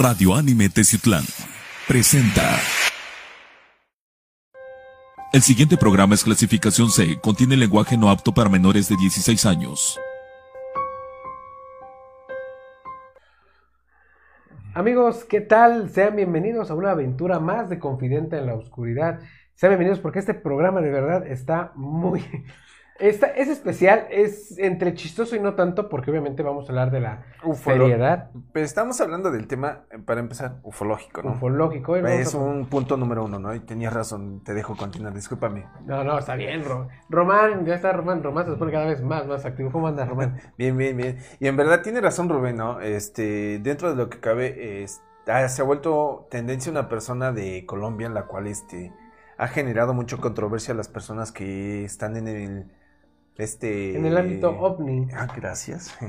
Radio Anime Teciutlán presenta. El siguiente programa es clasificación C, contiene lenguaje no apto para menores de 16 años. Amigos, ¿qué tal? Sean bienvenidos a una aventura más de Confidente en la Oscuridad. Sean bienvenidos porque este programa de verdad está muy, esta es especial, es entre chistoso y no tanto, porque obviamente vamos a hablar de la Ufolo seriedad. Pero estamos hablando del tema, eh, para empezar, ufológico, ¿no? Ufológico. vamos Es a- un punto número uno, ¿no? Y tenías razón, te dejo continuar, discúlpame. No, no, está bien, Ro- Román, ya está Román, Román se pone cada vez más, más activo. ¿Cómo anda, Román? Bien, bien, bien. Y en verdad tiene razón Rubén, ¿no? Este, dentro de lo que cabe, es- ah, se ha vuelto tendencia una persona de Colombia, en la cual este, ha generado mucha controversia a las personas que están en el... Este, En el ámbito ovni. Ah, gracias.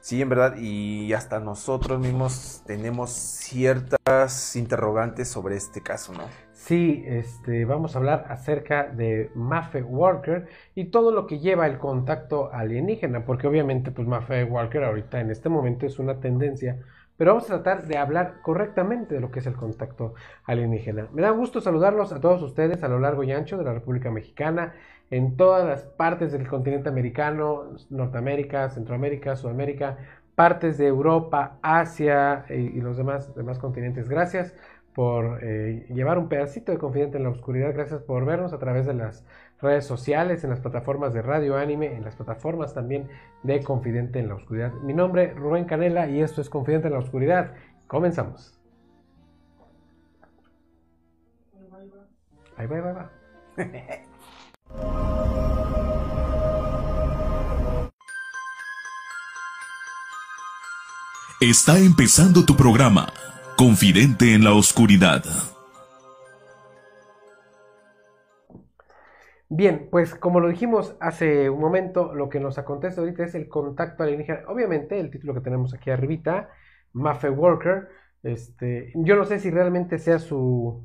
Sí, en verdad, y hasta nosotros mismos tenemos ciertas interrogantes sobre este caso, ¿no? Sí, este, vamos a hablar acerca de Maffe Walker y todo lo que lleva el contacto alienígena, porque obviamente, pues Maffe Walker ahorita en este momento es una tendencia, pero vamos a tratar de hablar correctamente de lo que es el contacto alienígena. Me da gusto saludarlos a todos ustedes a lo largo y ancho de la República Mexicana, en todas las partes del continente americano, Norteamérica, Centroamérica, Sudamérica, partes de Europa, Asia y, y los demás, demás continentes. Gracias por eh, llevar un pedacito de Confidente en la Oscuridad. Gracias por vernos a través de las redes sociales, en las plataformas de Radio Anime, en las plataformas también de Confidente en la Oscuridad. Mi nombre es Rubén Canela y esto es Confidente en la Oscuridad. Comenzamos. Ahí va, ahí va, ahí va. Está empezando tu programa, Confidente en la Oscuridad. Bien, pues como lo dijimos hace un momento, lo que nos acontece ahorita es el contacto alienígena. Obviamente, el título que tenemos aquí arribita, Maffe Walker, este, yo no sé si realmente sea su,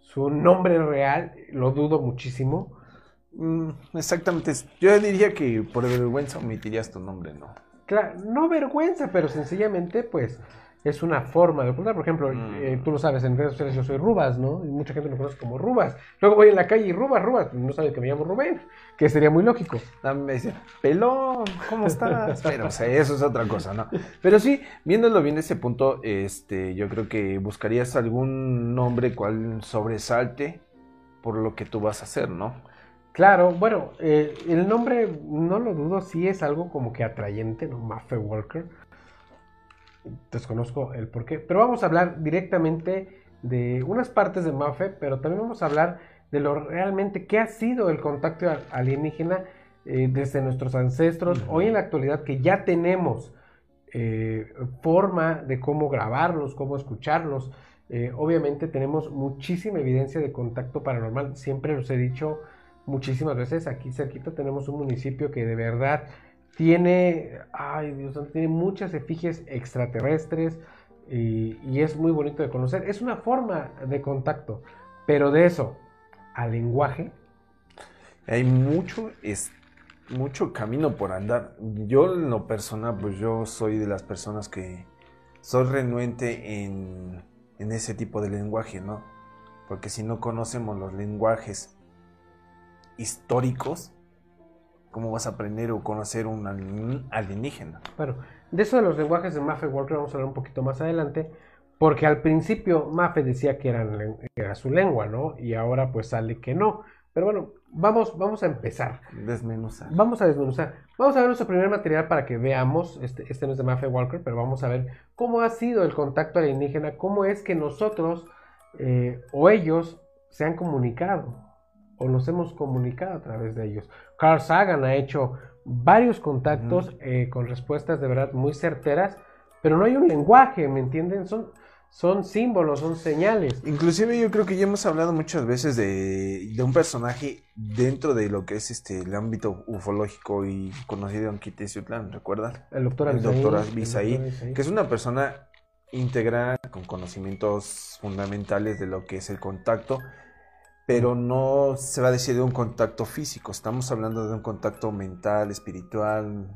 su nombre real, lo dudo muchísimo. Mm, exactamente. Yo diría que por vergüenza omitirías tu nombre, ¿no? Claro, no vergüenza, pero sencillamente, pues, es una forma de ocultar. Por ejemplo, Mm. eh, tú lo sabes, en redes sociales yo soy Rubas, ¿no? Y mucha gente me conoce como Rubas. Luego voy en la calle y Rubas, Rubas, no sabe que me llamo Rubén, que sería muy lógico. Ah, Me dice, pelón, ¿cómo estás? Pero, o sea, eso es otra cosa, ¿no? Pero sí, viéndolo bien ese punto, este, yo creo que buscarías algún nombre cual sobresalte por lo que tú vas a hacer, ¿no? Claro, bueno, eh, el nombre, no lo dudo, sí es algo como que atrayente, ¿no? Maffe Walker. Desconozco el por qué, pero vamos a hablar directamente de unas partes de Maffe, pero también vamos a hablar de lo realmente que ha sido el contacto alienígena eh, desde nuestros ancestros, hoy en la actualidad que ya tenemos eh, forma de cómo grabarlos, cómo escucharlos. Eh, obviamente tenemos muchísima evidencia de contacto paranormal, siempre los he dicho muchísimas veces, aquí cerquita tenemos un municipio que de verdad tiene, ay Dios tiene muchas efigies extraterrestres y, y es muy bonito de conocer. Es una forma de contacto, pero de eso al lenguaje, Hay mucho, es, mucho camino por andar. Yo en lo personal, pues yo soy de las personas que soy renuente en, en ese tipo de lenguaje, ¿no? Porque si no conocemos los lenguajes históricos, ¿cómo vas a aprender o conocer un alien- alienígena? Bueno, de eso de los lenguajes de Maffe Walker vamos a hablar un poquito más adelante, porque al principio Maffe decía que eran era su lengua, ¿no? Y ahora pues sale que no. Pero bueno, vamos, vamos a empezar. Desmenuzar. Vamos a desmenuzar. Vamos a ver nuestro primer material para que veamos, este, este no es de Maffe Walker, pero vamos a ver cómo ha sido el contacto alienígena, cómo es que nosotros eh, o ellos se han comunicado o nos hemos comunicado a través de ellos. Carl Sagan ha hecho varios contactos eh, con respuestas de verdad muy certeras, pero no hay un lenguaje, ¿me entienden? Son, son símbolos, son señales. Inclusive yo creo que ya hemos hablado muchas veces de, de un personaje dentro de lo que es este el ámbito ufológico y conocido en Quiteciutlán, ¿recuerdas? El doctor Abisaí, el doctor Abisaí. que es una persona íntegra con conocimientos fundamentales de lo que es el contacto, pero no se va a decir de un contacto físico, estamos hablando de un contacto mental, espiritual,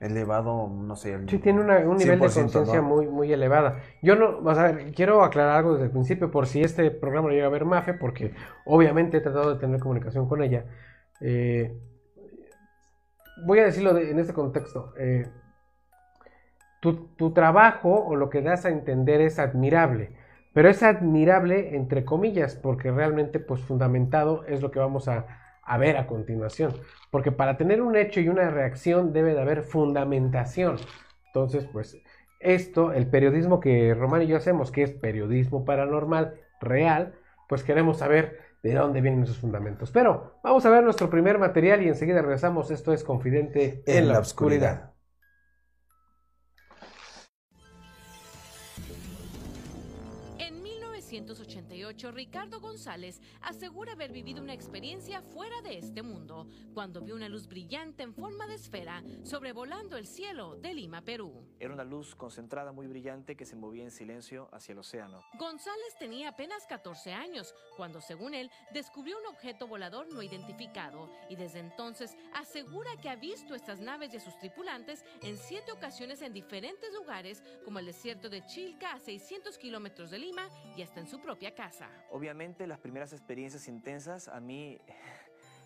elevado, no sé. Sí, tiene un nivel de conciencia muy, muy elevada. Yo no, o sea, quiero aclarar algo desde el principio, por si este programa lo llega a ver Mafe, porque obviamente he tratado de tener comunicación con ella. Eh, voy a decirlo en este contexto. Eh, tu, tu, trabajo o lo que das a entender es admirable, pero es admirable entre comillas, porque realmente, pues fundamentado es lo que vamos a, ver a continuación. Porque para tener un hecho y una reacción debe de haber fundamentación. Entonces, pues esto, el periodismo que Román y yo hacemos, que es periodismo paranormal real, pues queremos saber de dónde vienen esos fundamentos. Pero vamos a ver nuestro primer material y enseguida regresamos. Esto es Confidente en, la, oscuridad. 1988, Ricardo González asegura haber vivido una experiencia fuera de este mundo cuando vio una luz brillante en forma de esfera sobrevolando el cielo de Lima, Perú. Era una luz concentrada muy brillante que se movía en silencio hacia el océano. González tenía apenas 14 años cuando, según él, descubrió un objeto volador no identificado y desde entonces asegura que ha visto estas naves y a sus tripulantes en siete ocasiones en diferentes lugares como el desierto de Chilca a 600 kilómetros de Lima y hasta en su propia casa. Obviamente las primeras experiencias intensas a mí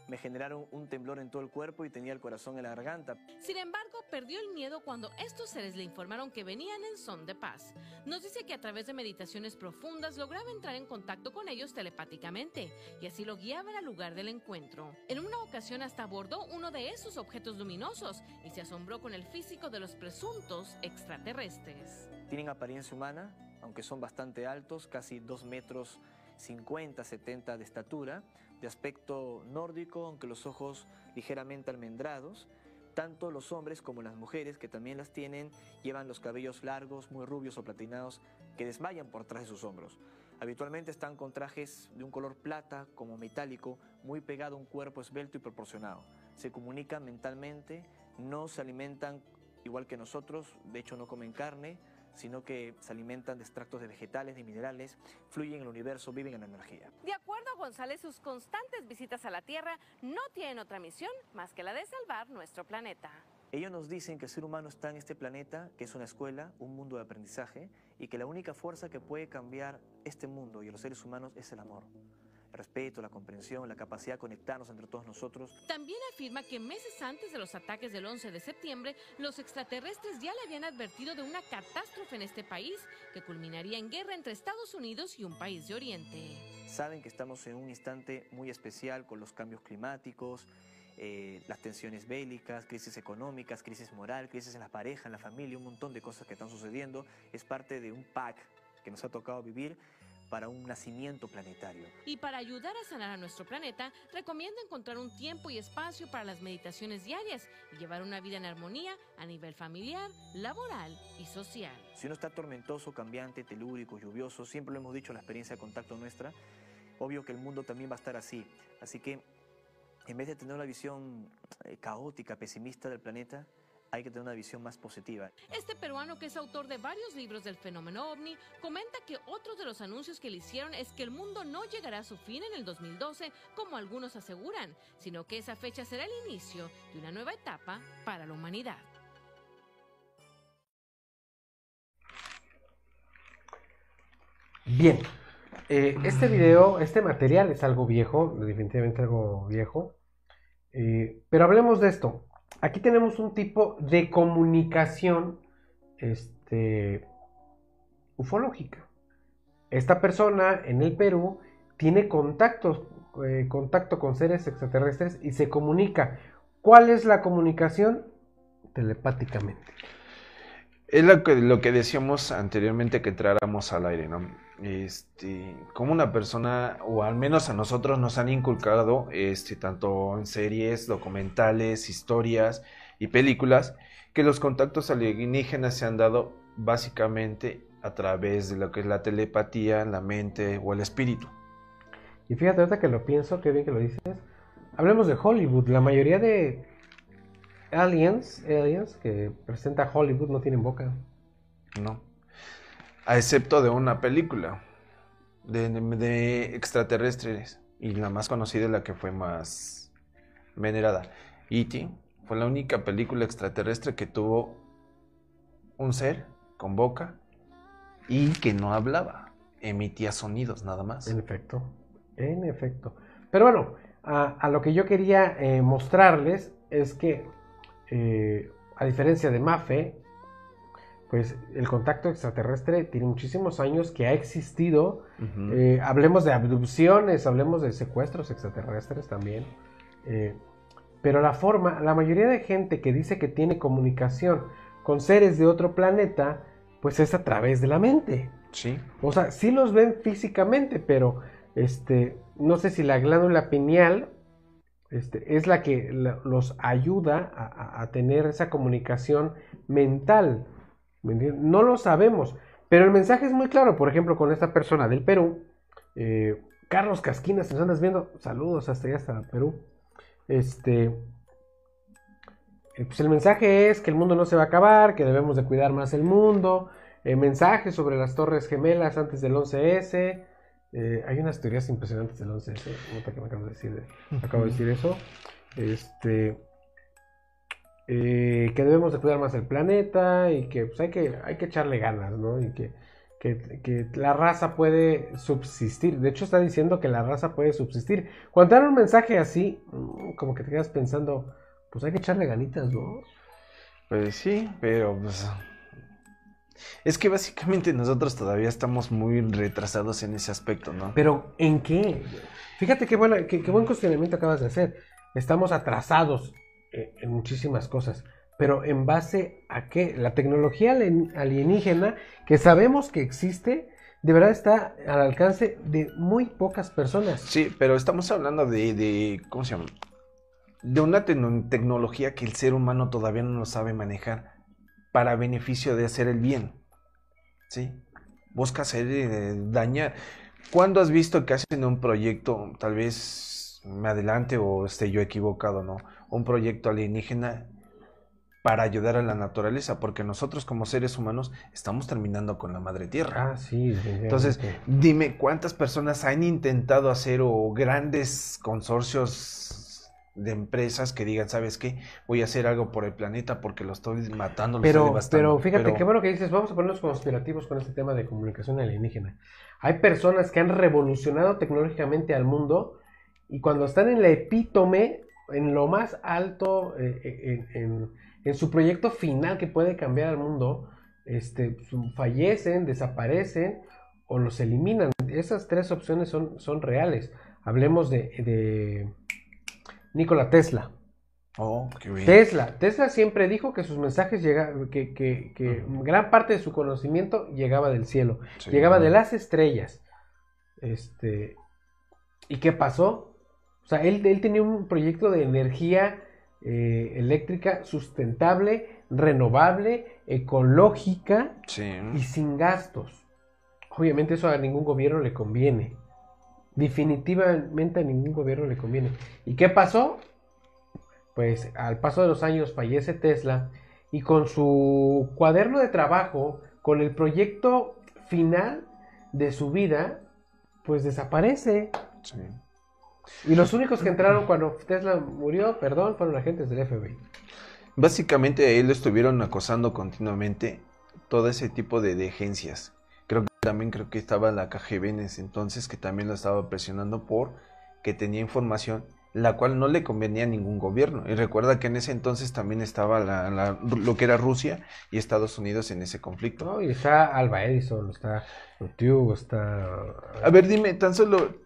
me generaron un temblor en todo el cuerpo y tenía el corazón en la garganta. Sin embargo, perdió el miedo cuando estos seres le informaron que venían en son de paz. Nos dice que a través de meditaciones profundas lograba entrar en contacto con ellos telepáticamente y así lo guiaba al lugar del encuentro. En una ocasión hasta abordó uno de esos objetos luminosos y se asombró con el físico de los presuntos extraterrestres. Tienen apariencia humana, aunque son bastante altos, casi 2 metros 50, 70 de estatura, de aspecto nórdico, aunque los ojos ligeramente almendrados. Tanto los hombres como las mujeres, que también las tienen, llevan los cabellos largos, muy rubios o platinados, que desmayan por detrás de sus hombros. Habitualmente están con trajes de un color plata, como metálico, muy pegado a un cuerpo esbelto y proporcionado. Se comunican mentalmente, no se alimentan igual que nosotros, de hecho no comen carne, sino que se alimentan de extractos de vegetales, de minerales, fluyen en el universo, viven en la energía. De acuerdo a González, sus constantes visitas a la Tierra no tienen otra misión más que la de salvar nuestro planeta. Ellos nos dicen que el ser humano está en este planeta, que es una escuela, un mundo de aprendizaje, y que la única fuerza que puede cambiar este mundo y a los seres humanos es el amor el respeto, la comprensión, la capacidad de conectarnos entre todos nosotros. También afirma que meses antes de los ataques del 11 de septiembre, los extraterrestres ya le habían advertido de una catástrofe en este país que culminaría en guerra entre Estados Unidos y un país de Oriente. Saben que estamos en un instante muy especial con los cambios climáticos, eh, las tensiones bélicas, crisis económicas, crisis moral, crisis en la pareja, en la familia, un montón de cosas que están sucediendo. Es parte de un pack que nos ha tocado vivir para un nacimiento planetario. Y para ayudar a sanar a nuestro planeta, recomiendo encontrar un tiempo y espacio para las meditaciones diarias y llevar una vida en armonía a nivel familiar, laboral y social. Si uno está tormentoso, cambiante, telúrico, lluvioso, siempre lo hemos dicho, la experiencia de contacto nuestra, obvio que el mundo también va a estar así. Así que en vez de tener una visión eh, caótica, pesimista del planeta, hay que tener una visión más positiva. Este peruano, que es autor de varios libros del fenómeno ovni, comenta que otro de los anuncios que le hicieron es que el mundo no llegará a su fin en el 2012, como algunos aseguran, sino que esa fecha será el inicio de una nueva etapa para la humanidad. Bien, eh, este video, este material es algo viejo, definitivamente algo viejo, eh, pero hablemos de esto aquí tenemos un tipo de comunicación este, ufológica. Esta persona en el Perú tiene contacto, eh, contacto con seres extraterrestres y se comunica. ¿Cuál es la comunicación? Telepáticamente. Es lo que, lo que decíamos anteriormente que entráramos al aire, ¿no? Este, como una persona, o al menos a nosotros nos han inculcado, este, tanto en series, documentales, historias y películas, que los contactos alienígenas se han dado básicamente a través de lo que es la telepatía, la mente o el espíritu. Y fíjate, ahorita que lo pienso, qué bien que lo dices. Hablemos de Hollywood. La mayoría de aliens, aliens que presenta Hollywood no tienen boca. No. A excepto de una película de, extraterrestres. Y la más conocida es la que fue más venerada. E.T. Fue la única película extraterrestre que tuvo un ser con boca y que no hablaba, emitía sonidos nada más. En efecto, en efecto. Pero bueno, a, lo que yo quería eh, mostrarles es que, eh, a diferencia de Mafe, pues el contacto extraterrestre tiene muchísimos años que ha existido. Eh, hablemos de abducciones, hablemos de secuestros extraterrestres también. pero la forma, la mayoría de gente que dice que tiene comunicación con seres de otro planeta, pues es a través de la mente. Sí. O sea, sí los ven físicamente, pero este, no sé si la glándula pineal este, es la que los ayuda a, tener esa comunicación mental. No lo sabemos, pero el mensaje es muy claro. Por ejemplo, con esta persona del Perú, eh, Carlos Casquinas, nos andas viendo, saludos hasta allá, hasta Perú. Este, eh, pues el mensaje es que el mundo no se va a acabar, que debemos de cuidar más el mundo. Eh, mensaje sobre las torres gemelas antes del 11S. Eh, hay unas teorías impresionantes del 11 que me acabo de decir, acabo de decir eso. Este, eh, que debemos de cuidar más el planeta y que pues, hay que hay que echarle ganas, ¿no? Y que, que, la raza puede subsistir. De hecho, está diciendo que la raza puede subsistir. Cuando te dan un mensaje así, mm, como que te quedas pensando, pues hay que echarle ganitas, ¿no? Pues sí, pero pues es que básicamente nosotros todavía estamos muy retrasados en ese aspecto, ¿no? Pero ¿en qué? Fíjate qué, buena, qué, buen cuestionamiento acabas de hacer. Estamos atrasados en, muchísimas cosas. Pero ¿en base a qué? La tecnología alienígena, que sabemos que existe, de verdad está al alcance de muy pocas personas. Sí, pero estamos hablando de, de ¿cómo se llama? De una tecnología que el ser humano todavía no lo sabe manejar para beneficio de hacer el bien. ¿Sí? Busca hacer eh, dañar. ¿Cuándo has visto que hacen un proyecto, tal vez me adelante o esté yo equivocado, ¿no? Un proyecto alienígena para ayudar a la naturaleza, porque nosotros como seres humanos estamos terminando con la madre tierra. Ah, sí. Entonces, dime cuántas personas han intentado hacer o grandes consorcios de empresas que digan, ¿sabes qué? Voy a hacer algo por el planeta porque lo estoy matando, lo pero, estoy Pero fíjate, qué bueno que dices, vamos a ponernos conspirativos con este tema de comunicación alienígena. Hay personas que han revolucionado tecnológicamente al mundo y cuando están en la epítome, en lo más alto, eh, eh, en, en, su proyecto final que puede cambiar al mundo, este, fallecen, desaparecen o los eliminan. Esas tres opciones son, son reales. Hablemos de Nikola Tesla. Oh, qué bien. Tesla. Tesla siempre dijo que sus mensajes llegaban, que, que, gran parte de su conocimiento llegaba del cielo, llegaba de las estrellas. Este, ¿y qué pasó? O sea, él, él tenía un proyecto de energía eh, eléctrica sustentable, renovable, ecológica y sin gastos. Obviamente eso a ningún gobierno le conviene. Definitivamente a ningún gobierno le conviene. ¿Y qué pasó? Pues al paso de los años fallece Tesla y con su cuaderno de trabajo, con el proyecto final de su vida, pues desaparece. Y los únicos que entraron cuando Tesla murió, perdón, fueron agentes del FBI. Básicamente a él lo estuvieron acosando continuamente todo ese tipo de, de agencias también creo que estaba la KGB en ese entonces, que también lo estaba presionando por que tenía información la cual no le convenía a ningún gobierno. Y recuerda que en ese entonces también estaba la, lo que era Rusia y Estados Unidos en ese conflicto. No, y está Alba Edison, está Tube, está... A ver, dime, tan solo...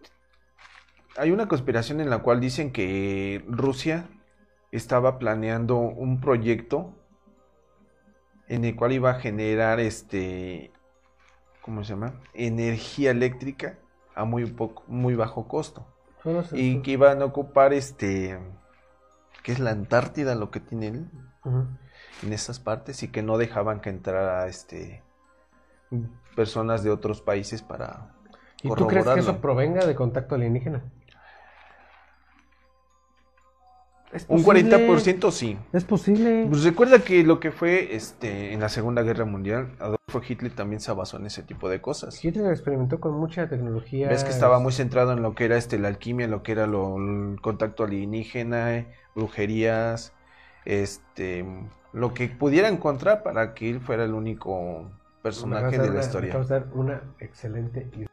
Hay una conspiración en la cual dicen que Rusia estaba planeando un proyecto en el cual iba a generar este ¿cómo se llama? Energía eléctrica a muy poco, muy bajo costo. y que iban a ocupar este, que es la Antártida lo que tienen en esas partes y que no dejaban que entrara este personas de otros países para ¿Y tú crees que eso provenga de contacto alienígena? Un 40% sí. Es posible. Pues recuerda que lo que fue este en la Segunda Guerra Mundial, Adolfo Hitler también se basó en ese tipo de cosas. Hitler experimentó con mucha tecnología. Ves que estaba muy centrado en lo que era este la alquimia, lo que era lo, el contacto alienígena, brujerías, este lo que pudiera encontrar para que él fuera el único personaje de la historia. Vamos a una excelente idea.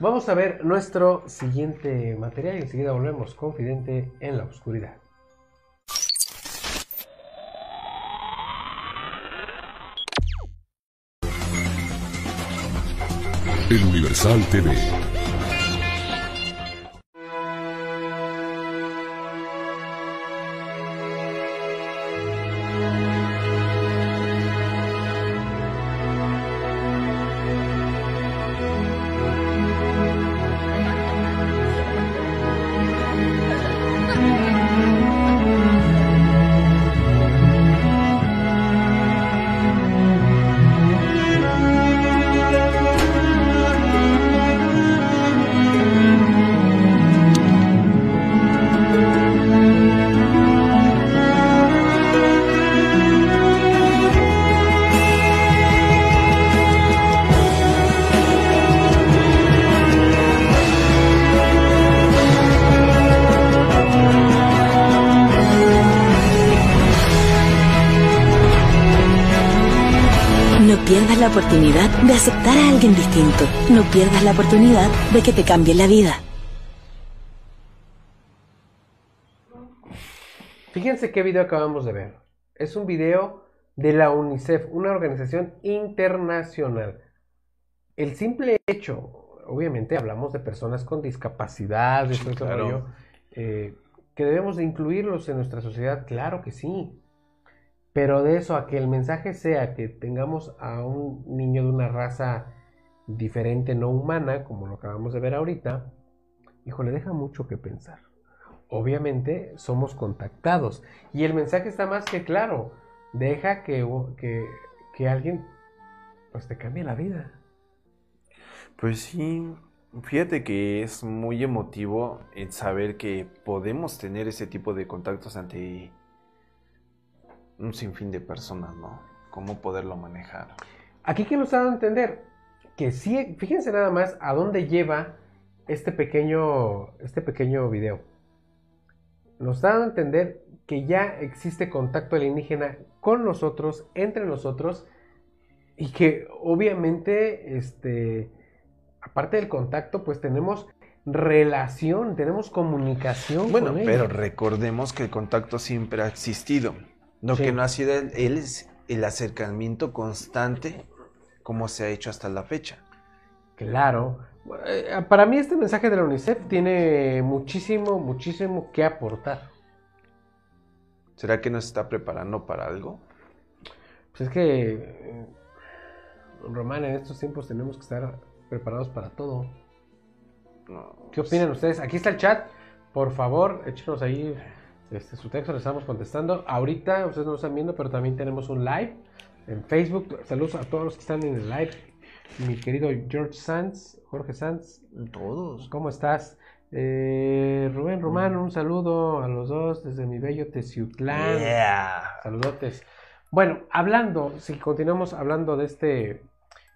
Vamos a ver nuestro siguiente material y enseguida volvemos Confidente en la Oscuridad. El Universal TV la oportunidad de aceptar a alguien distinto. No pierdas la oportunidad de que te cambie la vida. Fíjense qué video acabamos de ver. Es un video de la UNICEF, una organización internacional. El simple hecho, obviamente hablamos de personas con discapacidad, de sí, claro. eh, que debemos de incluirlos en nuestra sociedad, claro que sí. Pero de eso a que el mensaje sea que tengamos a un niño de una raza diferente, no humana, como lo acabamos de ver ahorita, hijo, le deja mucho que pensar. Obviamente somos contactados y el mensaje está más que claro. Deja que, que, que alguien pues te cambie la vida. Pues sí, fíjate que es muy emotivo el saber que podemos tener ese tipo de contactos ante un sinfín de personas, ¿no? Cómo poderlo manejar. Aquí que nos ha dado a entender que sí, fíjense nada más a dónde lleva este pequeño, este pequeño video. Nos da a entender que ya existe contacto alienígena con nosotros, entre nosotros, y que obviamente, este, aparte del contacto, pues tenemos relación, tenemos comunicación. Bueno, con pero recordemos que el contacto siempre ha existido. Lo sí. que no ha sido el, el, el, acercamiento constante como se ha hecho hasta la fecha. Claro. Para mí este mensaje de la UNICEF tiene muchísimo, muchísimo que aportar. ¿Será que nos está preparando para algo? Pues es que, Román, en estos tiempos tenemos que estar preparados para todo. No, ¿Qué opinan pues... ustedes? Aquí está el chat. Por favor, échenos ahí este, su texto le estamos contestando. Ahorita ustedes no lo están viendo, pero también tenemos un live en Facebook. Saludos a todos los que están en el live. Mi querido George Sanz, Jorge Sanz. Todos. ¿Cómo estás? Eh, Rubén Román, un saludo a los dos desde mi bello Teciutlán. Yeah. Saludotes. Bueno, hablando, si continuamos hablando de este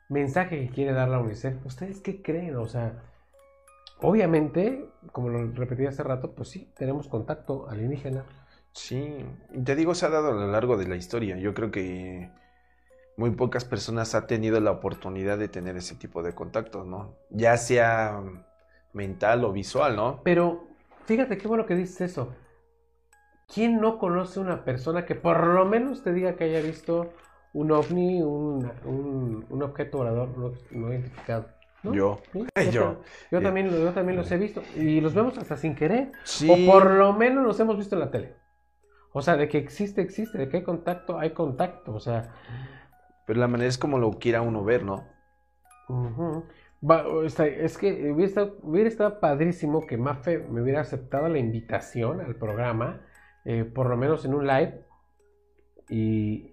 mensaje que quiere dar la UNICEF, ¿ustedes qué creen? O sea, Obviamente, como lo repetí hace rato, pues sí, tenemos contacto alienígena. Sí, te digo, se ha dado a lo largo de la historia. Yo creo que muy pocas personas han tenido la oportunidad de tener ese tipo de contactos, ¿no? Ya sea mental o visual, ¿no? Pero fíjate qué bueno que dices eso. ¿Quién no conoce una persona que por lo menos te diga que haya visto un ovni, un, un, un objeto volador no, no identificado? ¿No? Yo. ¿Sí? yo. Yo, yo Eh, también, yo también los he visto. Y los vemos hasta sin querer. Sí. O por lo menos los hemos visto en la tele. O sea, de que existe, existe. De que hay contacto, hay contacto. O sea. Pero la manera es como lo quiera uno ver, ¿no? ujú. Va, o sea, es que hubiera estado, hubiera estado padrísimo que Mafe me hubiera aceptado la invitación al programa. eh, por lo menos en un live. Y,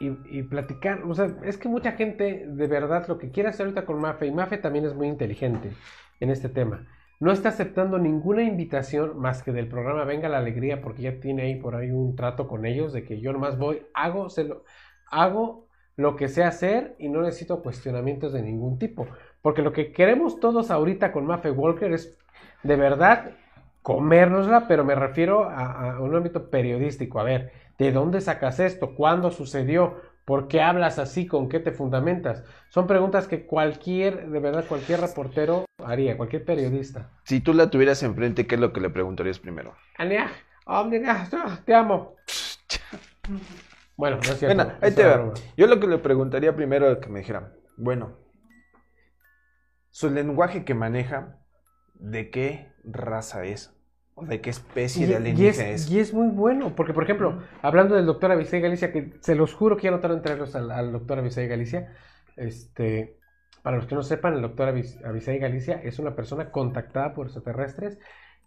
y, y platicar. O sea, es que mucha gente de verdad lo que quiere hacer ahorita con Mafe. Y Mafe también es muy inteligente en este tema. No está aceptando ninguna invitación más que del programa Venga la Alegría, porque ya tiene ahí por ahí un trato con ellos de que yo nomás voy, hago, lo, hago lo que sé hacer y no necesito cuestionamientos de ningún tipo. Porque lo que queremos todos ahorita con Mafe Walker es de verdad comérnosla, pero me refiero a un ámbito periodístico. A ver, ¿de dónde sacas esto? ¿Cuándo sucedió? ¿Por qué hablas así? ¿Con qué te fundamentas? Son preguntas que cualquier, de verdad, cualquier reportero haría, cualquier periodista. Si tú la tuvieras enfrente, ¿qué es lo que le preguntarías primero? Oh, nena, te amo. Bueno, no es cierto. Bueno, ahí te va. Yo lo que le preguntaría primero es que me dijera, bueno, su lenguaje que maneja, ¿de qué raza es? ¿O de qué especie de y alienígena es, es? y es muy bueno, porque por ejemplo, hablando del doctor Avisay Galicia, que se los juro que ya no tardo en traerlos al, al doctor Avisay Galicia, este, para los que no sepan, el doctor Avis- Avisay Galicia es una persona contactada por extraterrestres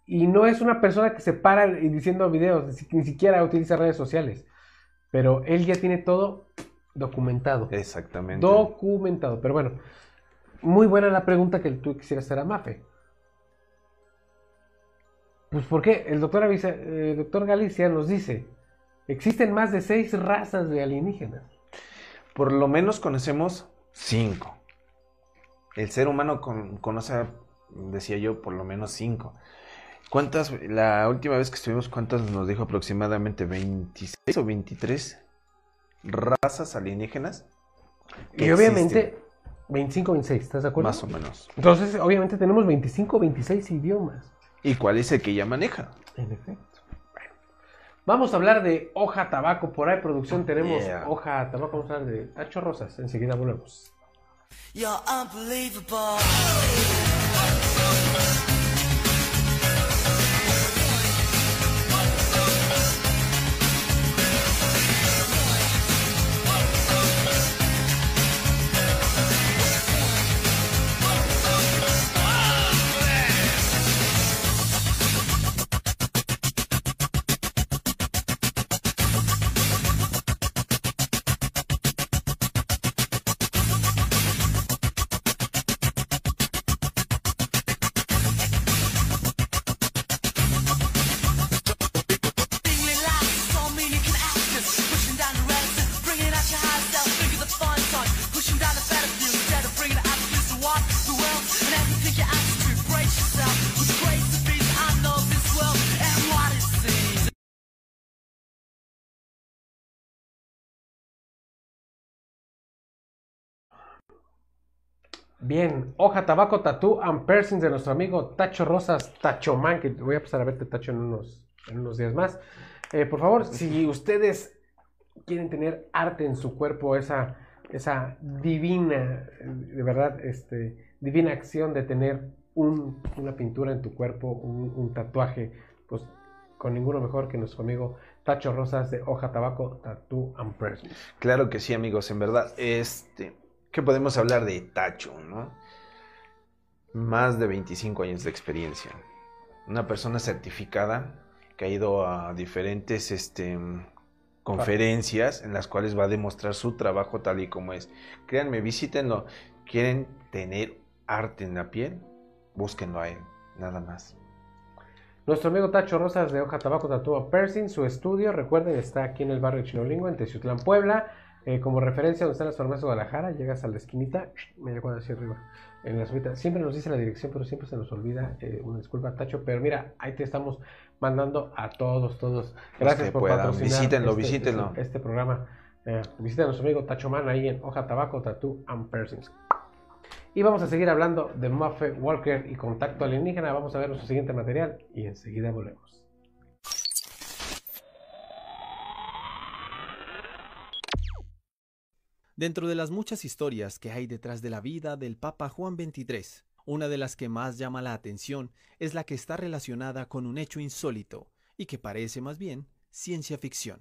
y no es una persona que se para diciendo videos, ni siquiera utiliza redes sociales, pero él ya tiene todo documentado. Exactamente. Documentado. Pero bueno, muy buena la pregunta que tú quisieras hacer a Mafe. Pues porque el doctor, Avisa- eh, el doctor Galicia nos dice, existen más de seis razas de alienígenas. Por lo menos conocemos cinco. El ser humano con- conoce, decía yo, por lo menos cinco. ¿Cuántas, la última vez que estuvimos, cuántas nos dijo aproximadamente? ¿26 o 23 razas alienígenas? Y obviamente, existen? 25, 26, ¿estás de acuerdo? Más o menos. Entonces, obviamente tenemos 25, 26 idiomas. ¿Y cuál es el que ella maneja? En efecto. Bueno, vamos a hablar de hoja tabaco. Por ahí, producción, tenemos Yeah. hoja tabaco. Vamos a hablar de Tacho Rosas. Enseguida volvemos. You're unbelievable. Bien, hoja, tabaco, tatú and piercings de nuestro amigo Tacho Rosas, Tacho Man, que voy a pasar a verte, Tacho, en unos, en unos días más. Eh, por favor, si ustedes quieren tener arte en su cuerpo, esa, esa divina, de verdad, este, divina acción de tener un- una pintura en tu cuerpo, un, tatuaje, pues con ninguno mejor que nuestro amigo Tacho Rosas de hoja, tabaco, tatú and piercings. Claro que sí, amigos, en verdad. Este, ¿qué podemos hablar de Tacho, no? Más de 25 años de experiencia. Una persona certificada que ha ido a diferentes este, conferencias en las cuales va a demostrar su trabajo tal y como es. Créanme, visítenlo. ¿Quieren tener arte en la piel? Búsquenlo a él, nada más. Nuestro amigo Tacho Rosas de Hoja Tabaco Tatúa Piercing, su estudio, recuerden, está aquí en el barrio Chinolingo, en Teciutlán, Puebla. Eh, como referencia, donde están las farmacias de Guadalajara, llegas a la esquinita, media cuadra hacia arriba, en la subida. Siempre nos dice la dirección, pero siempre se nos olvida. eh, una disculpa, Tacho, pero mira, ahí te estamos mandando a todos, todos. Gracias por puedan. patrocinar Visítenlo, este, visítenlo. Este, este programa. Eh, visiten a nuestro amigo Tacho Man ahí en Hoja Tabaco Tattoo and Piercings. Y vamos a seguir hablando de Muffet Walker y contacto alienígena. Vamos a ver nuestro siguiente material y enseguida volvemos. Dentro de las muchas historias que hay detrás de la vida del Papa Juan XXIII, una de las que más llama la atención es la que está relacionada con un hecho insólito y que parece más bien ciencia ficción.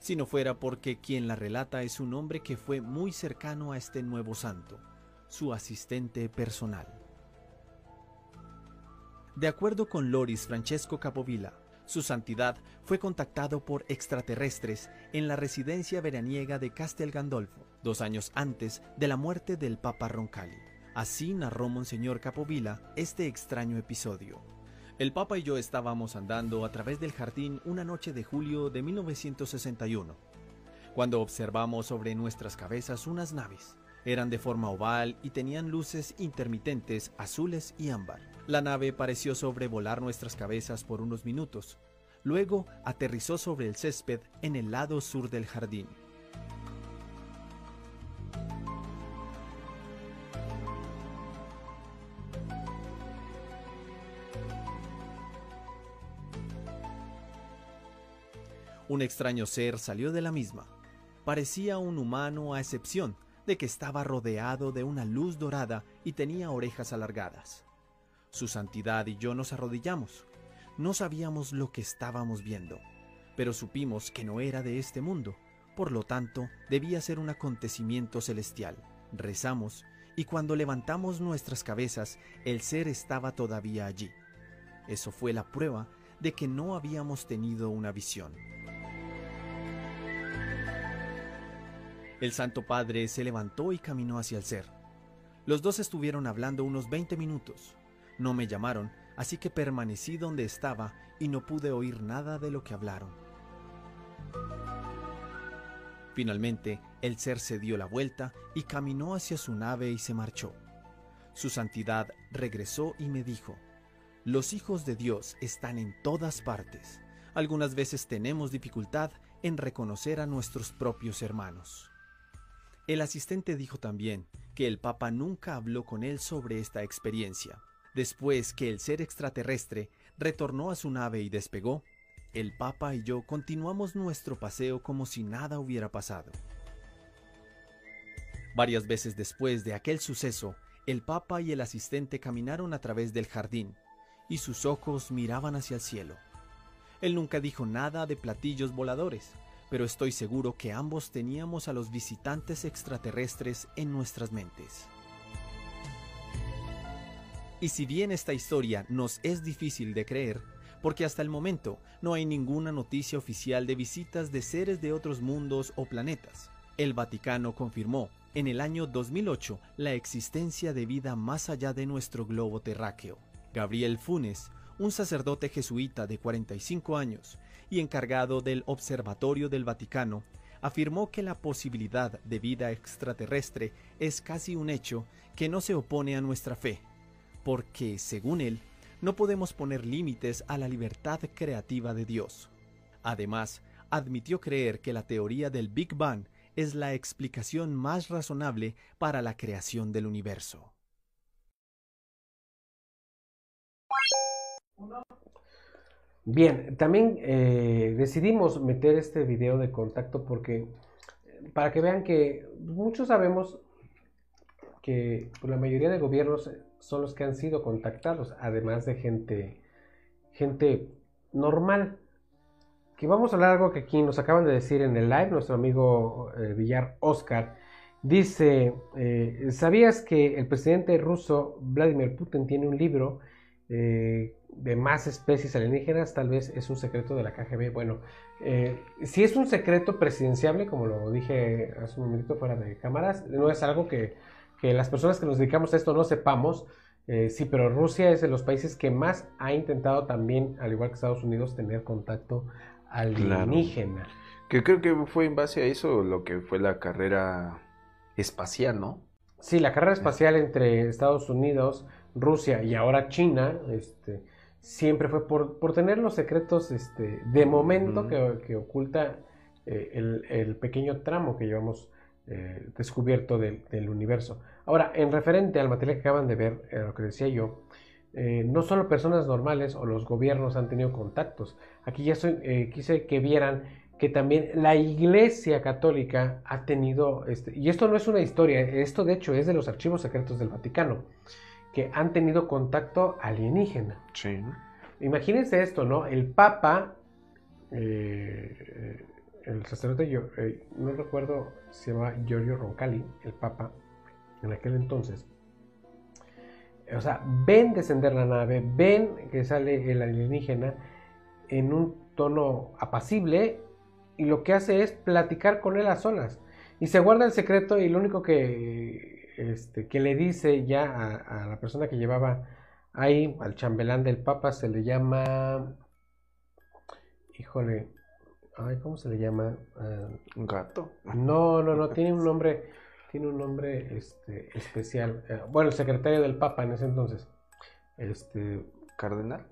Si no fuera porque quien la relata es un hombre que fue muy cercano a este nuevo santo, su asistente personal. De acuerdo con Loris Francesco Capovilla, su santidad fue contactado por extraterrestres en la residencia veraniega de Castel Gandolfo, dos años antes de la muerte del Papa Roncalli. Así narró Monseñor Capovilla este extraño episodio. El Papa y yo estábamos andando a través del jardín una noche de julio de 1961, cuando observamos sobre nuestras cabezas unas naves. Eran de forma oval y tenían luces intermitentes azules y ámbar. La nave pareció sobrevolar nuestras cabezas por unos minutos. Luego aterrizó sobre el césped en el lado sur del jardín. Un extraño ser salió de la misma. Parecía un humano a excepción de que estaba rodeado de una luz dorada y tenía orejas alargadas. Su santidad y yo nos arrodillamos. No sabíamos lo que estábamos viendo, pero supimos que no era de este mundo, por lo tanto debía ser un acontecimiento celestial. Rezamos y cuando levantamos nuestras cabezas el ser estaba todavía allí. Eso fue la prueba de que no habíamos tenido una visión. El Santo Padre se levantó y caminó hacia el ser. Los dos estuvieron hablando unos 20 minutos. No me llamaron, así que permanecí donde estaba y no pude oír nada de lo que hablaron. Finalmente, el ser se dio la vuelta y caminó hacia su nave y se marchó. Su santidad regresó y me dijo, los hijos de Dios están en todas partes. Algunas veces tenemos dificultad en reconocer a nuestros propios hermanos. El asistente dijo también que el Papa nunca habló con él sobre esta experiencia. Después que el ser extraterrestre retornó a su nave y despegó, el Papa y yo continuamos nuestro paseo como si nada hubiera pasado. Varias veces después de aquel suceso, el Papa y el asistente caminaron a través del jardín, y sus ojos miraban hacia el cielo. Él nunca dijo nada de platillos voladores, pero estoy seguro que ambos teníamos a los visitantes extraterrestres en nuestras mentes. Y si bien esta historia nos es difícil de creer, porque hasta el momento no hay ninguna noticia oficial de visitas de seres de otros mundos o planetas, el Vaticano confirmó en el año 2008 la existencia de vida más allá de nuestro globo terráqueo. Gabriel Funes, un sacerdote jesuita de 45 años, y encargado del Observatorio del Vaticano, afirmó que la posibilidad de vida extraterrestre es casi un hecho que no se opone a nuestra fe, porque, según él, no podemos poner límites a la libertad creativa de Dios. Además, admitió creer que la teoría del Big Bang es la explicación más razonable para la creación del universo. Bien, también eh, decidimos meter este video de contacto porque para que vean que muchos sabemos que la mayoría de gobiernos son los que han sido contactados, además de gente, gente normal. Que vamos a hablar algo que aquí nos acaban de decir en el live, nuestro amigo eh, Villar Oscar. Dice, eh, ¿sabías que el presidente ruso Vladimir Putin tiene un libro eh, de más especies alienígenas, tal vez es un secreto de la KGB. Bueno, eh, si es un secreto presidenciable, como lo dije hace un momento fuera de cámaras, no es algo que, las personas que nos dedicamos a esto no sepamos. Eh, sí, pero Rusia es de los países que más ha intentado también, al igual que Estados Unidos, tener contacto alienígena. Que creo que fue en base a eso lo que fue la carrera espacial, ¿no? Sí, la carrera espacial entre Estados Unidos, Rusia y ahora China, este, siempre fue por, tener los secretos este, de momento que, oculta eh, el, pequeño tramo que llevamos eh, descubierto del, universo. Ahora, en referente al material que acaban de ver, eh, lo que decía yo, no solo personas normales o los gobiernos han tenido contactos. Aquí ya quise que vieran que también la Iglesia Católica ha tenido, este, y esto no es una historia, esto de hecho es de los archivos secretos del Vaticano que han tenido contacto alienígena. Sí. Imagínense esto, ¿no? El Papa, eh, el sacerdote, yo, eh, no recuerdo, se llama Giorgio Roncalli, el Papa, en aquel entonces. O sea, ven descender la nave, ven que sale el alienígena en un tono apacible y lo que hace es platicar con él a solas. Y se guarda el secreto y lo único que este, que le dice ya a, la persona que llevaba ahí, al chambelán del Papa, se le llama, híjole, ay, ¿cómo se le llama? Ah, un gato. No, no, no, tiene un nombre, tiene un nombre este, especial. Eh, bueno, el secretario del Papa en ese entonces. Este, Cardenal.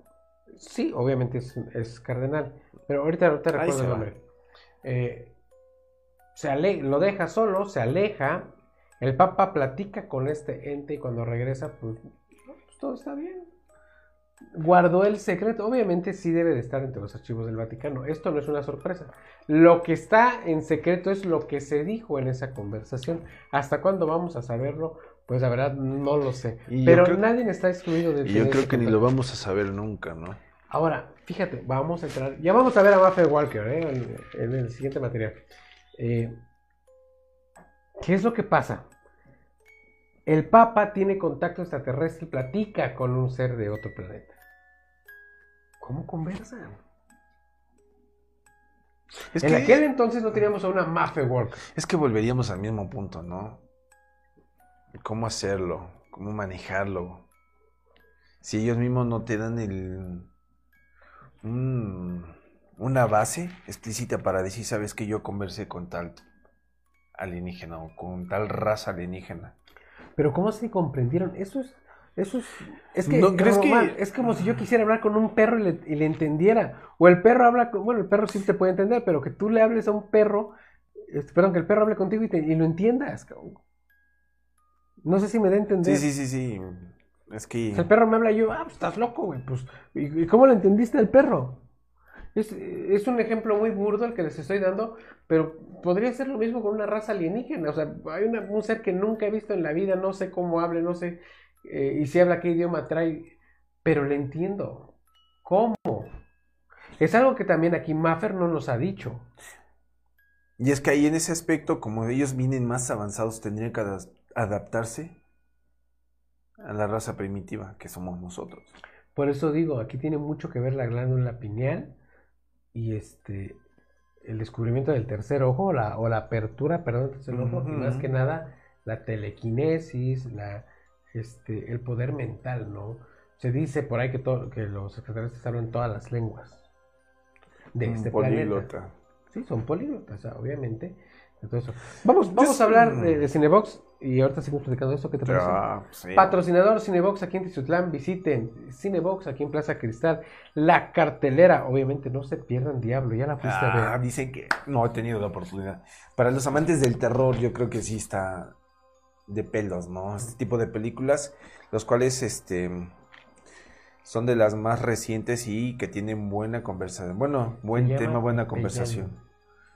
sí, obviamente es, es cardenal, pero ahorita no te Ahí recuerdo el nombre. Eh, se ale- lo deja solo, se aleja, el Papa platica con este ente y cuando regresa, pues, pues, todo está bien. Guardó el secreto, obviamente sí debe de estar entre los archivos del Vaticano, esto no es una sorpresa. Lo que está en secreto es lo que se dijo en esa conversación. ¿Hasta cuándo vamos a saberlo? Pues la verdad no lo sé. Y Pero creo- nadie está excluido de Y yo creo que ni lo vamos a saber nunca, ¿no? Ahora, fíjate, vamos a entrar. Ya vamos a ver a Maffe Walker ¿eh? en, en el siguiente material. Eh, ¿Qué es lo que pasa? El Papa tiene contacto extraterrestre y platica con un ser de otro planeta. ¿Cómo conversan? Es en que, aquel entonces no teníamos a una Maffe Walker. es que volveríamos al mismo punto, ¿no? ¿Cómo hacerlo? ¿Cómo manejarlo? Si ellos mismos no te dan el... un- una base explícita para decir, sabes que yo conversé con tal alienígena o con tal raza alienígena. Pero ¿cómo se comprendieron? Eso es... Eso es, es que, ¿No crees que- es como si yo quisiera hablar con un perro y le, y le entendiera. O el perro habla, con- bueno, el perro sí te puede entender, pero que tú le hables a un perro, perdón, que el perro hable contigo y, te- y lo entiendas. cabrón. No sé si me da a entender. Sí, sí, sí, sí. Es que... O sea, el perro me habla y yo, ah, pues estás loco, güey. Pues, ¿y, y cómo lo entendiste al perro? Es, es un ejemplo muy burdo el que les estoy dando, pero podría ser lo mismo con una raza alienígena. O sea, hay una- un ser que nunca he visto en la vida, no sé cómo hable, no sé, eh, y si habla qué idioma trae, pero le entiendo. ¿Cómo? Es algo que también aquí Maffer no nos ha dicho. Y es que ahí en ese aspecto, como ellos vienen más avanzados, tendrían que adaptarse a la raza primitiva que somos nosotros. Por eso digo, aquí tiene mucho que ver la glándula pineal y este el descubrimiento del tercer ojo o la, o la apertura, perdón, del tercer ojo, y más que nada la telequinesis, la, este, el poder mental, ¿no? Se dice por ahí que, todo, que los extraterrestres hablan todas las lenguas de Un este planeta. políglota. Sí, son políglotas, obviamente. Entonces, vamos, vamos a hablar de, de Cinebox y ahorita seguimos platicando de esto. ¿Qué te parece? Ah, sí. Patrocinador Cinebox aquí en Tizutlán, visiten Cinebox aquí en Plaza Cristal, la cartelera, obviamente no se pierdan Diablo, ya la fuiste a Ah, ver. dicen que no he tenido la oportunidad. Para los amantes del terror, yo creo que sí está de pelos, ¿no? Este tipo de películas, los cuales este son de las más recientes y que tienen buena conversación. Bueno, buen tema, buena conversación.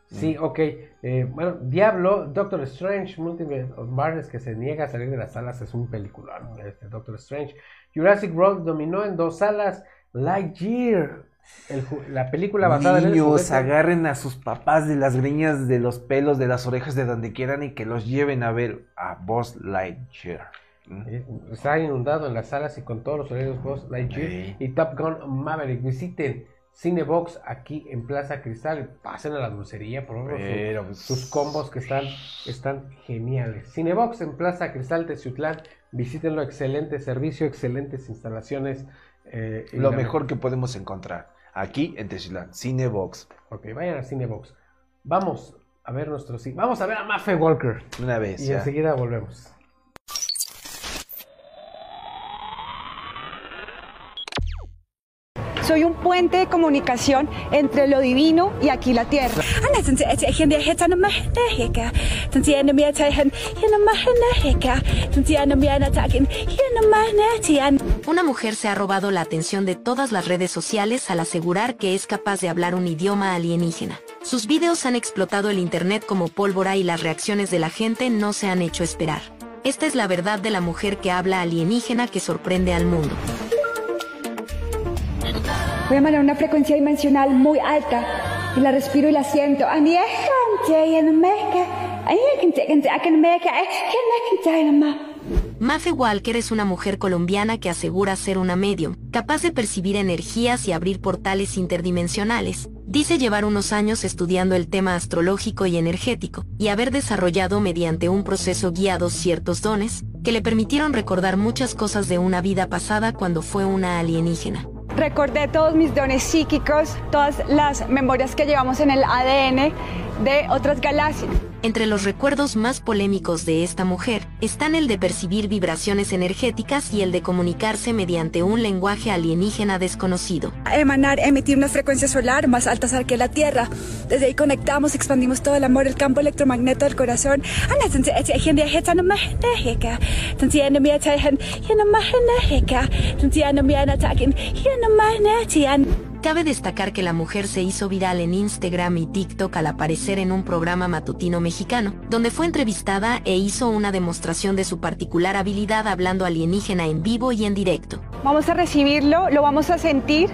Sí, ok. eh, bueno, Diablo, Doctor Strange, Multiverse of Madness, que se niega a salir de las salas, es un peliculón, este Doctor Strange. Jurassic World dominó en dos salas, Lightyear, el la película basada en el Niños, juguete. agarren a sus papás de las greñas, de los pelos, de las orejas, de donde quieran y que los lleven a ver a Buzz Lightyear. ¿Mm? Eh, Está inundado en las salas y con todos los horarios Buzz Lightyear Sí. y Top Gun Maverick. Visiten Cinebox aquí en Plaza Cristal. Pasen a la dulcería, por favor. Pero, sus combos que están, están geniales. Cinebox en Plaza Cristal Teciutlán. Visítenlo, excelente servicio, excelentes instalaciones. eh, Lo mejor que podemos encontrar aquí en Teciutlán, Cinebox. Ok, vayan a Cinebox. Vamos a ver nuestro. Vamos a ver a Maffe Walker. Una vez. Y ya. enseguida volvemos. Soy un puente de comunicación entre lo divino y aquí la tierra. Una mujer se ha robado la atención de todas las redes sociales al asegurar que es capaz de hablar un idioma alienígena. Sus videos han explotado el Internet como pólvora y las reacciones de la gente no se han hecho esperar. Esta es la verdad de la mujer que habla alienígena que sorprende al mundo. Voy a emanar una frecuencia dimensional muy alta y la respiro y la siento. Mafe Walker es una mujer colombiana que asegura ser una medium, capaz de percibir energías y abrir portales interdimensionales. Dice llevar unos años estudiando el tema astrológico y energético, y haber desarrollado mediante un proceso guiado ciertos dones, que le permitieron recordar muchas cosas de una vida pasada cuando fue una alienígena. Recordé todos mis dones psíquicos, todas las memorias que llevamos en el ADN de otras galaxias. Entre los recuerdos más polémicos de esta mujer están el de percibir vibraciones energéticas y el de comunicarse mediante un lenguaje alienígena desconocido. Emanar, emitir una frecuencia solar más altas que la Tierra. Desde ahí conectamos, expandimos todo el amor, el campo electromagnético del corazón. Cabe destacar que la mujer se hizo viral en Instagram y TikTok al aparecer en un programa matutino mexicano, donde fue entrevistada e hizo una demostración de su particular habilidad hablando alienígena en vivo y en directo. Vamos a recibirlo, lo vamos a sentir.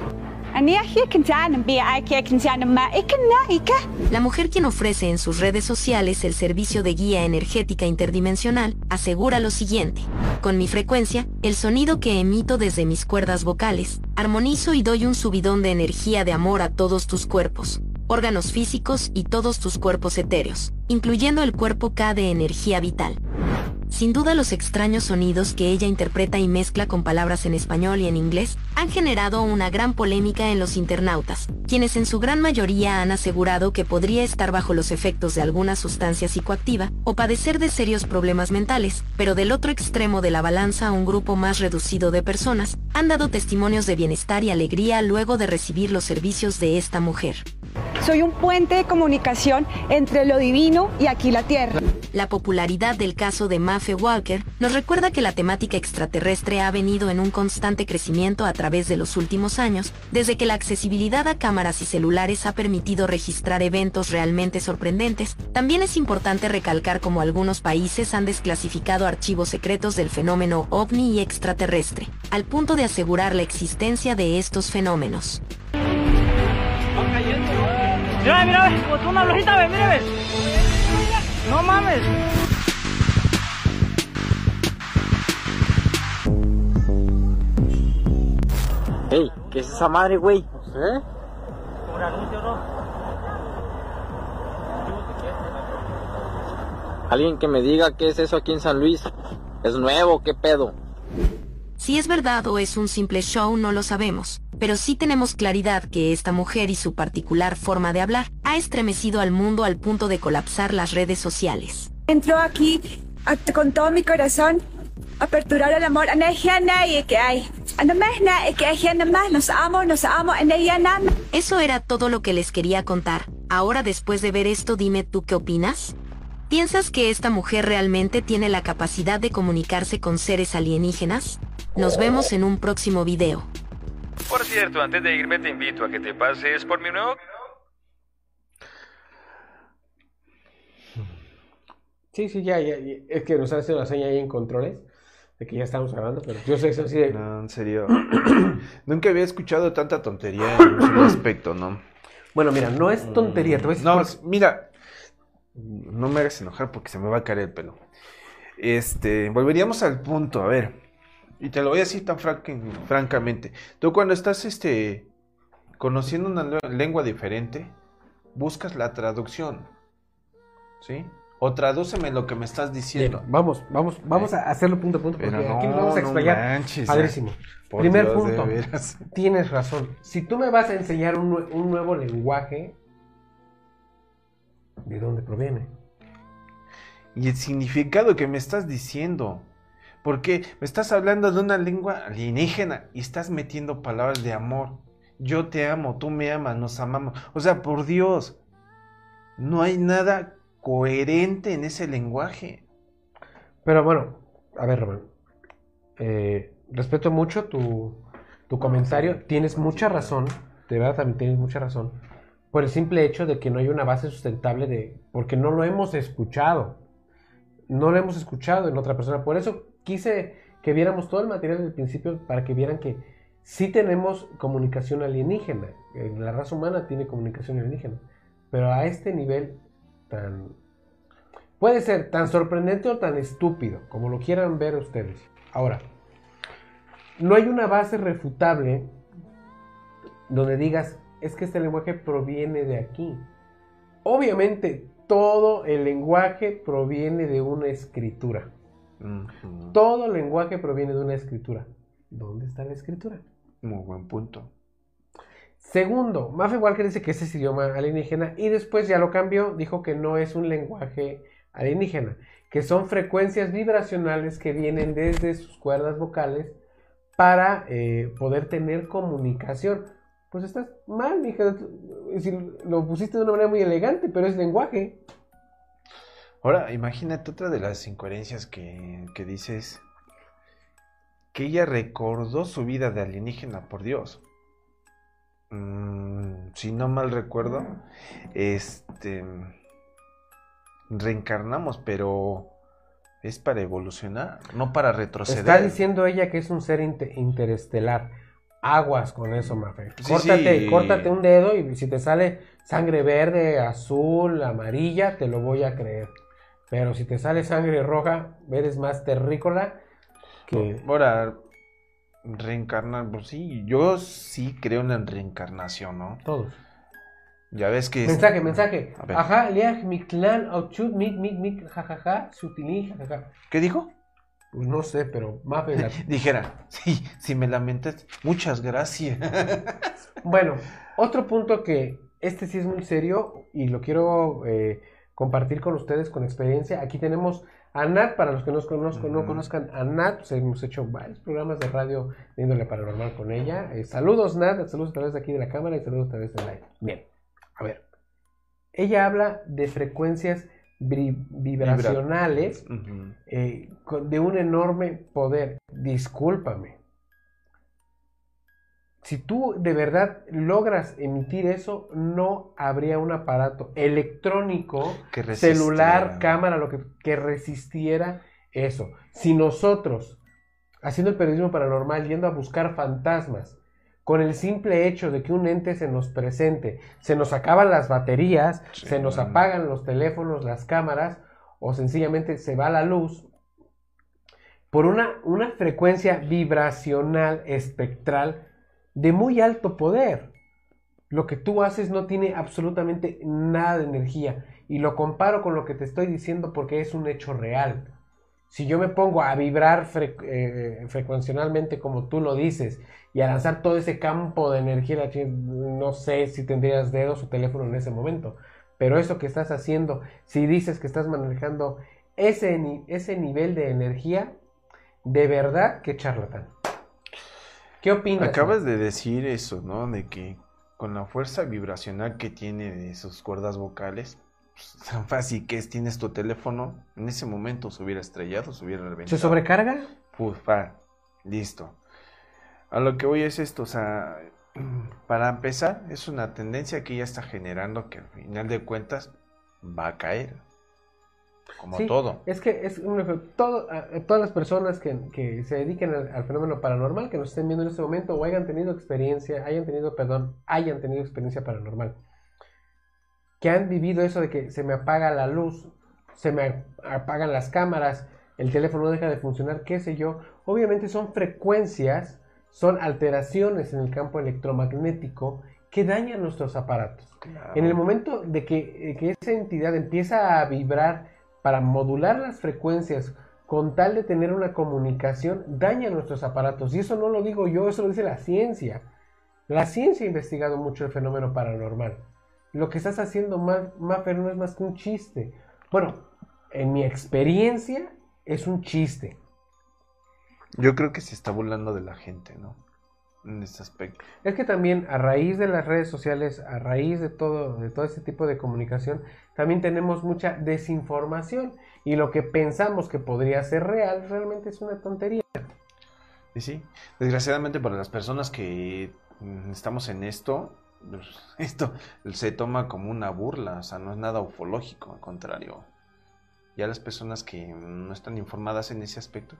La mujer quien ofrece en sus redes sociales el servicio de guía energética interdimensional asegura lo siguiente. Con mi frecuencia, el sonido que emito desde mis cuerdas vocales, armonizo y doy un subidón de energía de amor a todos tus cuerpos, órganos físicos y todos tus cuerpos etéreos, incluyendo el cuerpo K de energía vital. Sin duda los extraños sonidos que ella interpreta y mezcla con palabras en español y en inglés han generado una gran polémica en los internautas, quienes en su gran mayoría han asegurado que podría estar bajo los efectos de alguna sustancia psicoactiva o padecer de serios problemas mentales, pero del otro extremo de la balanza un grupo más reducido de personas han dado testimonios de bienestar y alegría luego de recibir los servicios de esta mujer. Soy un puente de comunicación entre lo divino y aquí la tierra. La popularidad del caso de Maffe Walker nos recuerda que la temática extraterrestre ha venido en un constante crecimiento a través de los últimos años, desde que la accesibilidad a cámaras y celulares ha permitido registrar eventos realmente sorprendentes. También es importante recalcar cómo algunos países han desclasificado archivos secretos del fenómeno ovni y extraterrestre, al punto de asegurar la existencia de estos fenómenos. Mira, mira, una mira. No mames. Ey, ¿qué es esa madre, güey? ¿Eh? Un anuncio, ¿no? Alguien que me diga qué es eso aquí en San Luis. ¿Es nuevo? ¿Qué pedo? Si es verdad o es un simple show no lo sabemos, pero sí tenemos claridad que esta mujer y su particular forma de hablar ha estremecido al mundo al punto de colapsar las redes sociales. Entro aquí con todo mi corazón, aperturar el amor. Energía nadie que hay. Anamás nadie que hay, anamás. Nos amo, nos amo. Eso era todo lo que les quería contar. Ahora después de ver esto dime tú qué opinas. ¿Piensas que esta mujer realmente tiene la capacidad de comunicarse con seres alienígenas? Nos vemos en un próximo video. Por cierto, antes de irme te invito a que te pases por mi nuevo... Sí, sí, ya, ya, ya. Es que nos han hecho la seña ahí en controles de que ya estamos grabando, pero yo sé que es así de... No, en serio. Nunca había escuchado tanta tontería en su aspecto, ¿no? Bueno, mira, no es tontería, te voy a decir No, por- mira. No me hagas enojar porque se me va a caer el pelo. Este, volveríamos al punto, a ver. Y te lo voy a decir tan franca- francamente. Tú cuando estás este conociendo una lengua diferente, buscas la traducción. ¿Sí? O tradúceme lo que me estás diciendo. Bien, vamos, vamos, vamos a hacerlo punto a punto, porque aquí nos no, vamos a no explayar. manches, Padrísimo. Primer Dios, punto. Tienes razón. Si tú me vas a enseñar un, un nuevo lenguaje, ¿de dónde proviene? Y el significado que me estás diciendo. Porque me estás hablando de una lengua alienígena y estás metiendo palabras de amor. Yo te amo, tú me amas, nos amamos. O sea, por Dios, no hay nada coherente en ese lenguaje. Pero bueno, a ver, Román. eh, respeto mucho tu, tu comentario. Tienes mucha razón. De verdad, también tienes mucha razón. Por el simple hecho de que no hay una base sustentable de. Porque no lo hemos escuchado. No lo hemos escuchado en otra persona. Por eso quise que viéramos todo el material del principio para que vieran que sí tenemos comunicación alienígena. eh, La raza humana tiene comunicación alienígena. Pero a este nivel tan Puede ser tan sorprendente o tan estúpido, como lo quieran ver ustedes. Ahora, no hay una base refutable donde digas, es que este lenguaje proviene de aquí. Obviamente, todo el lenguaje proviene de una escritura. Todo lenguaje proviene de una escritura. ¿Dónde está la escritura? Muy buen punto. Segundo, Maffe Walker dice que ese es idioma alienígena y después ya lo cambió, dijo que no es un lenguaje alienígena, que son frecuencias vibracionales que vienen desde sus cuerdas vocales para eh, poder tener comunicación. Pues estás mal, mija. Es decir, lo pusiste de una manera muy elegante, pero es lenguaje. Ahora, imagínate otra de las incoherencias que, que dices. Que ella recordó su vida de alienígena, por Dios. Mm, si no mal recuerdo, este. Reencarnamos, pero es para evolucionar, no para retroceder. Está diciendo ella que es un ser inte- interestelar. Aguas con eso, Mafe. Sí, Córtate, sí. córtate un dedo y si te sale sangre verde, azul, amarilla, te lo voy a creer. Pero si te sale sangre roja, eres más terrícola que... Ahora, reencarnar, pues sí, yo sí creo en la reencarnación, ¿no? Todos. Ya ves que... es- Mensaje, mensaje. Ajá, liaj, mi clan, auchut, mi, mi, mi, jajaja, sutilí, jajaja. ¿Qué dijo? Pues no sé, pero Mafe la- Dijera, sí, si me lamentas, muchas gracias. Bueno, otro punto que este sí es muy serio y lo quiero eh, compartir con ustedes con experiencia. Aquí tenemos a Nat, para los que no, conozco, no conozcan a Nat, pues hemos hecho varios programas de radio de índole paranormal con ella. Eh, saludos Nat, saludos a través de aquí de la cámara y saludos a través de live. Bien, a ver. Ella habla de frecuencias vibracionales eh, de un enorme poder. Discúlpame. Si tú de verdad logras emitir eso, no habría un aparato electrónico, Que celular, cámara, lo que, que resistiera eso. Si nosotros, haciendo el periodismo paranormal, yendo a buscar fantasmas, con el simple hecho de que un ente se nos presente, se nos acaban las baterías, Sí, se nos no. apagan los teléfonos, las cámaras, o sencillamente se va la luz, por una, una frecuencia vibracional espectral de muy alto poder. Lo que tú haces no tiene absolutamente nada de energía. Y lo comparo con lo que te estoy diciendo porque es un hecho real. Si yo me pongo a vibrar eh, frecuencialmente como tú lo dices y a lanzar todo ese campo de energía, no sé si tendrías dedos o teléfono en ese momento. Pero eso que estás haciendo, si dices que estás manejando ese, ese nivel de energía, de verdad que charlatán. ¿Qué opinas? Acabas de decir eso, ¿no? De que con la fuerza vibracional que tiene de sus cuerdas vocales, pues, tan fácil que es, tienes tu teléfono, en ese momento se hubiera estrellado, se hubiera reventado. ¿Se sobrecarga? Puf, pa, listo. A lo que voy es esto, o sea, para empezar, es una tendencia que ya está generando que al final de cuentas va a caer. Como Sí, todo. Es que es un todo, todas las personas que, que se dediquen al, al fenómeno paranormal, que nos estén viendo en este momento o hayan tenido experiencia, hayan tenido, perdón, hayan tenido experiencia paranormal, que han vivido eso de que se me apaga la luz, se me apagan las cámaras, el teléfono deja de funcionar, qué sé yo, obviamente son frecuencias, son alteraciones en el campo electromagnético que dañan nuestros aparatos. En el momento de que, que esa entidad empieza a vibrar para modular las frecuencias con tal de tener una comunicación, daña nuestros aparatos. Y eso no lo digo yo, eso lo dice la ciencia. La ciencia ha investigado mucho el fenómeno paranormal. Lo que estás haciendo, Ma- Maffer, no es más que un chiste. Bueno, en mi experiencia, es un chiste. Yo creo que se está burlando de la gente, ¿no? En este aspecto. Es que también a raíz de las redes sociales, a raíz de todo, de todo este tipo de comunicación, también tenemos mucha desinformación y lo que pensamos que podría ser real realmente es una tontería. Y sí, desgraciadamente para las personas que mm, estamos en esto, esto se toma como una burla, o sea, no es nada ufológico, al contrario. Ya las personas que no están informadas en ese aspecto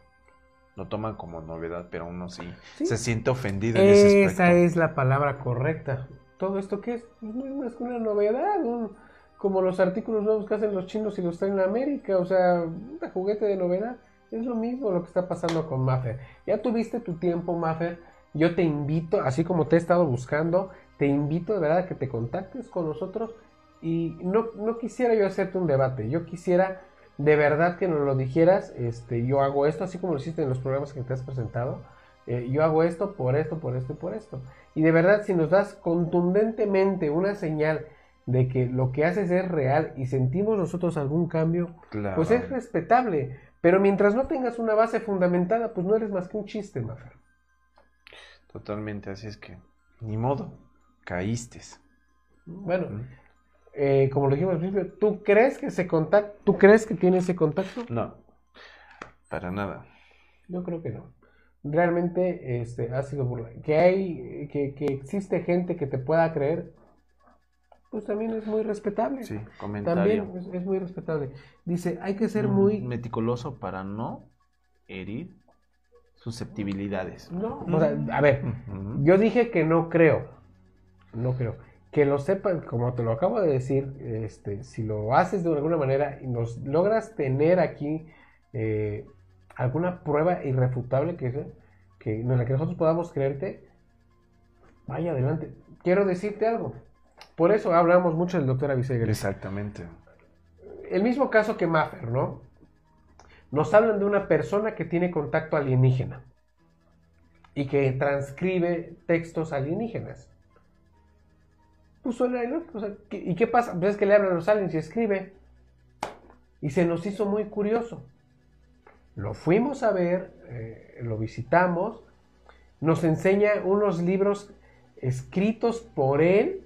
lo toman como novedad, pero uno sí, Sí. se siente ofendido en ese aspecto. Esa es la palabra correcta. ¿Todo esto qué es? Pues es que una novedad, un- como los artículos nuevos que hacen los chinos y los traen a América, o sea, un juguete de novedad. Es lo mismo lo que está pasando con Maffer. Ya tuviste tu tiempo, Maffer. Yo te invito, así como te he estado buscando, te invito de verdad a que te contactes con nosotros. Y no, no quisiera yo hacerte un debate, yo quisiera de verdad que nos lo dijeras. Este, yo hago esto, así como lo hiciste en los programas que te has presentado. eh, yo hago esto por esto, por esto y por esto. Y de verdad, si nos das contundentemente una señal de que lo que haces es real y sentimos nosotros algún cambio, Claro. pues es respetable. Pero mientras no tengas una base fundamentada, pues no eres más que un chiste, Mafer. Totalmente, así es que, ni modo, caíste. Bueno, eh, como lo dijimos al principio, ¿tú crees que ese contacto, tú crees que tiene ese contacto? No, para nada. Yo creo que no. Realmente este, ha sido burla. Que hay, que, que existe gente que te pueda creer, pues también es muy respetable. Sí, comentario. También es, es muy respetable. Dice, hay que ser Mm, muy... meticuloso para no herir susceptibilidades. No, o sea, a ver, yo dije que no creo. No creo. Que lo sepan, como te lo acabo de decir, este, si lo haces de alguna manera y nos logras tener aquí eh, alguna prueba irrefutable que, que, en la que nosotros podamos creerte, vaya adelante. Quiero decirte algo. Por eso hablamos mucho del doctor Avisegel. Exactamente. El mismo caso que Maffer, ¿no? Nos hablan de una persona que tiene contacto alienígena y que transcribe textos alienígenas. Pues suena ilógico, o sea, ¿qué- ¿y qué pasa? Pues es que le hablan los aliens y escribe. Y se nos hizo muy curioso. Lo fuimos a ver, eh, lo visitamos, nos enseña unos libros escritos por él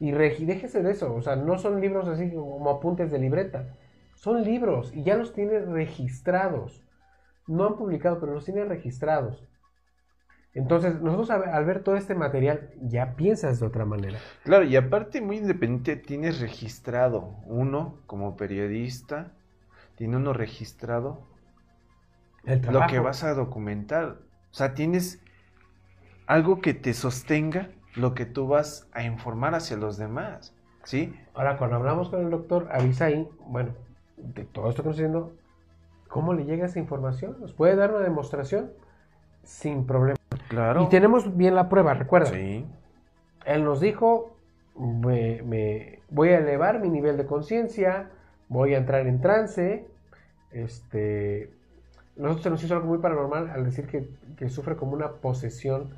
y déjese de eso, o sea, no son libros así como apuntes de libreta, son libros y ya los tiene registrados. No han publicado, pero los tiene registrados. Entonces, nosotros al ver todo este material ya piensas de otra manera. Claro, y aparte muy independiente, tienes registrado uno como periodista, tiene uno registrado El lo que vas a documentar. O sea, tienes algo que te sostenga lo que tú vas a informar hacia los demás. ¿Sí? Ahora, cuando hablamos con el doctor Avisai, bueno, de todo esto que está diciendo, ¿cómo le llega esa información? ¿Nos puede dar una demostración? Sin problema. Claro. Y tenemos bien la prueba, recuerda. Sí. Él nos dijo, me, me- voy a elevar mi nivel de conciencia, voy a entrar en trance. Este, nosotros se nos hizo algo muy paranormal al decir que, que sufre como una posesión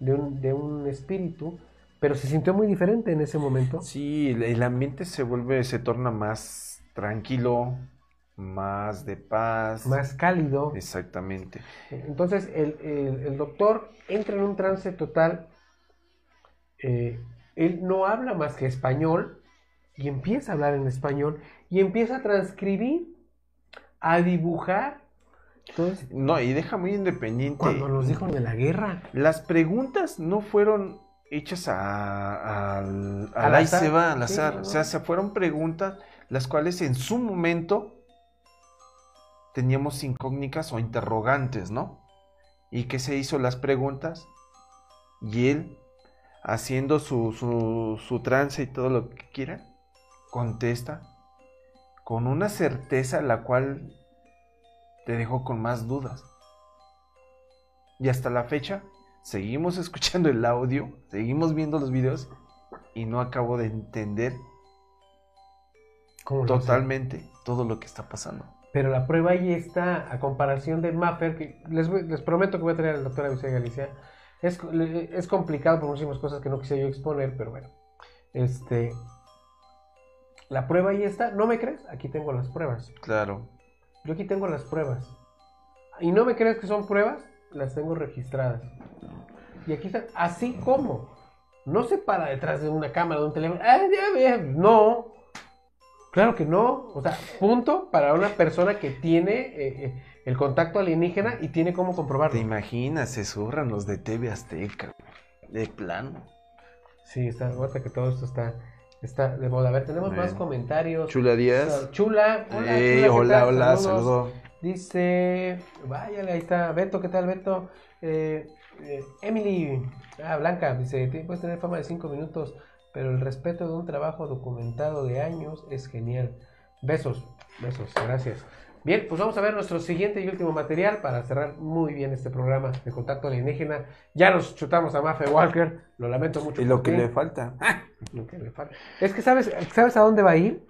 de un, de un espíritu, pero se sintió muy diferente en ese momento. Sí, el- el ambiente se vuelve, se torna más tranquilo, más de paz. Más cálido. Exactamente. Entonces el, el- el doctor entra en un trance total. eh, él no habla más que español y empieza a hablar en español y empieza a transcribir, a dibujar. Entonces, No, y deja muy independiente. cuando nos dijo de la guerra, Las preguntas no fueron hechas a, al, Al al ahí azar. se va, al Sí, azar. no, O sea, se fueron preguntas las cuales en su momento teníamos incógnitas o interrogantes, ¿no? ¿Y qué se hizo las preguntas? Y él, haciendo su, su, su trance y todo lo que quiera, contesta con una certeza la cual te dejó con más dudas. Y hasta la fecha, seguimos escuchando el audio, seguimos viendo los videos y no acabo de entender totalmente todo lo que está pasando. Pero la prueba ahí está, a comparación del Maffer, que les, les prometo que voy a traer al doctor Avisay Galicia. Es, es complicado por muchísimas cosas que no quise yo exponer, pero bueno. Este, la prueba ahí está. ¿No me crees? Aquí tengo las pruebas. Claro. Yo aquí tengo las pruebas. ¿Y no me crees que son pruebas? Las tengo registradas. Y aquí están, así como. No se para detrás de una cámara, de un teléfono. ¡Ah! No. Claro que no. O sea, punto para una persona que tiene eh, eh, el contacto alienígena y tiene cómo ¿Te comprobarlo. imaginas? Se surran los de TV Azteca. De plano. Sí, está, ahorita que todo esto está, está de moda. A ver, tenemos Bueno. más comentarios. Chula Díaz. Chula, hola, Ey, Chula, ¿qué hola, hola, Saludos. saludo. Dice, váyale, ahí está, Beto, ¿qué tal, Beto? Eh, eh, Emily, ah, Blanca, dice, "Ti- puedes tener fama de cinco minutos, pero el respeto de un trabajo documentado de años es genial. Besos, besos, gracias. Bien, pues vamos a ver nuestro siguiente y último material para cerrar muy bien este programa de contacto alienígena. Ya nos chutamos a Maffe Walker, lo lamento mucho. Y lo que le falta. Lo que le falta. Es que sabes, ¿sabes a dónde va a ir?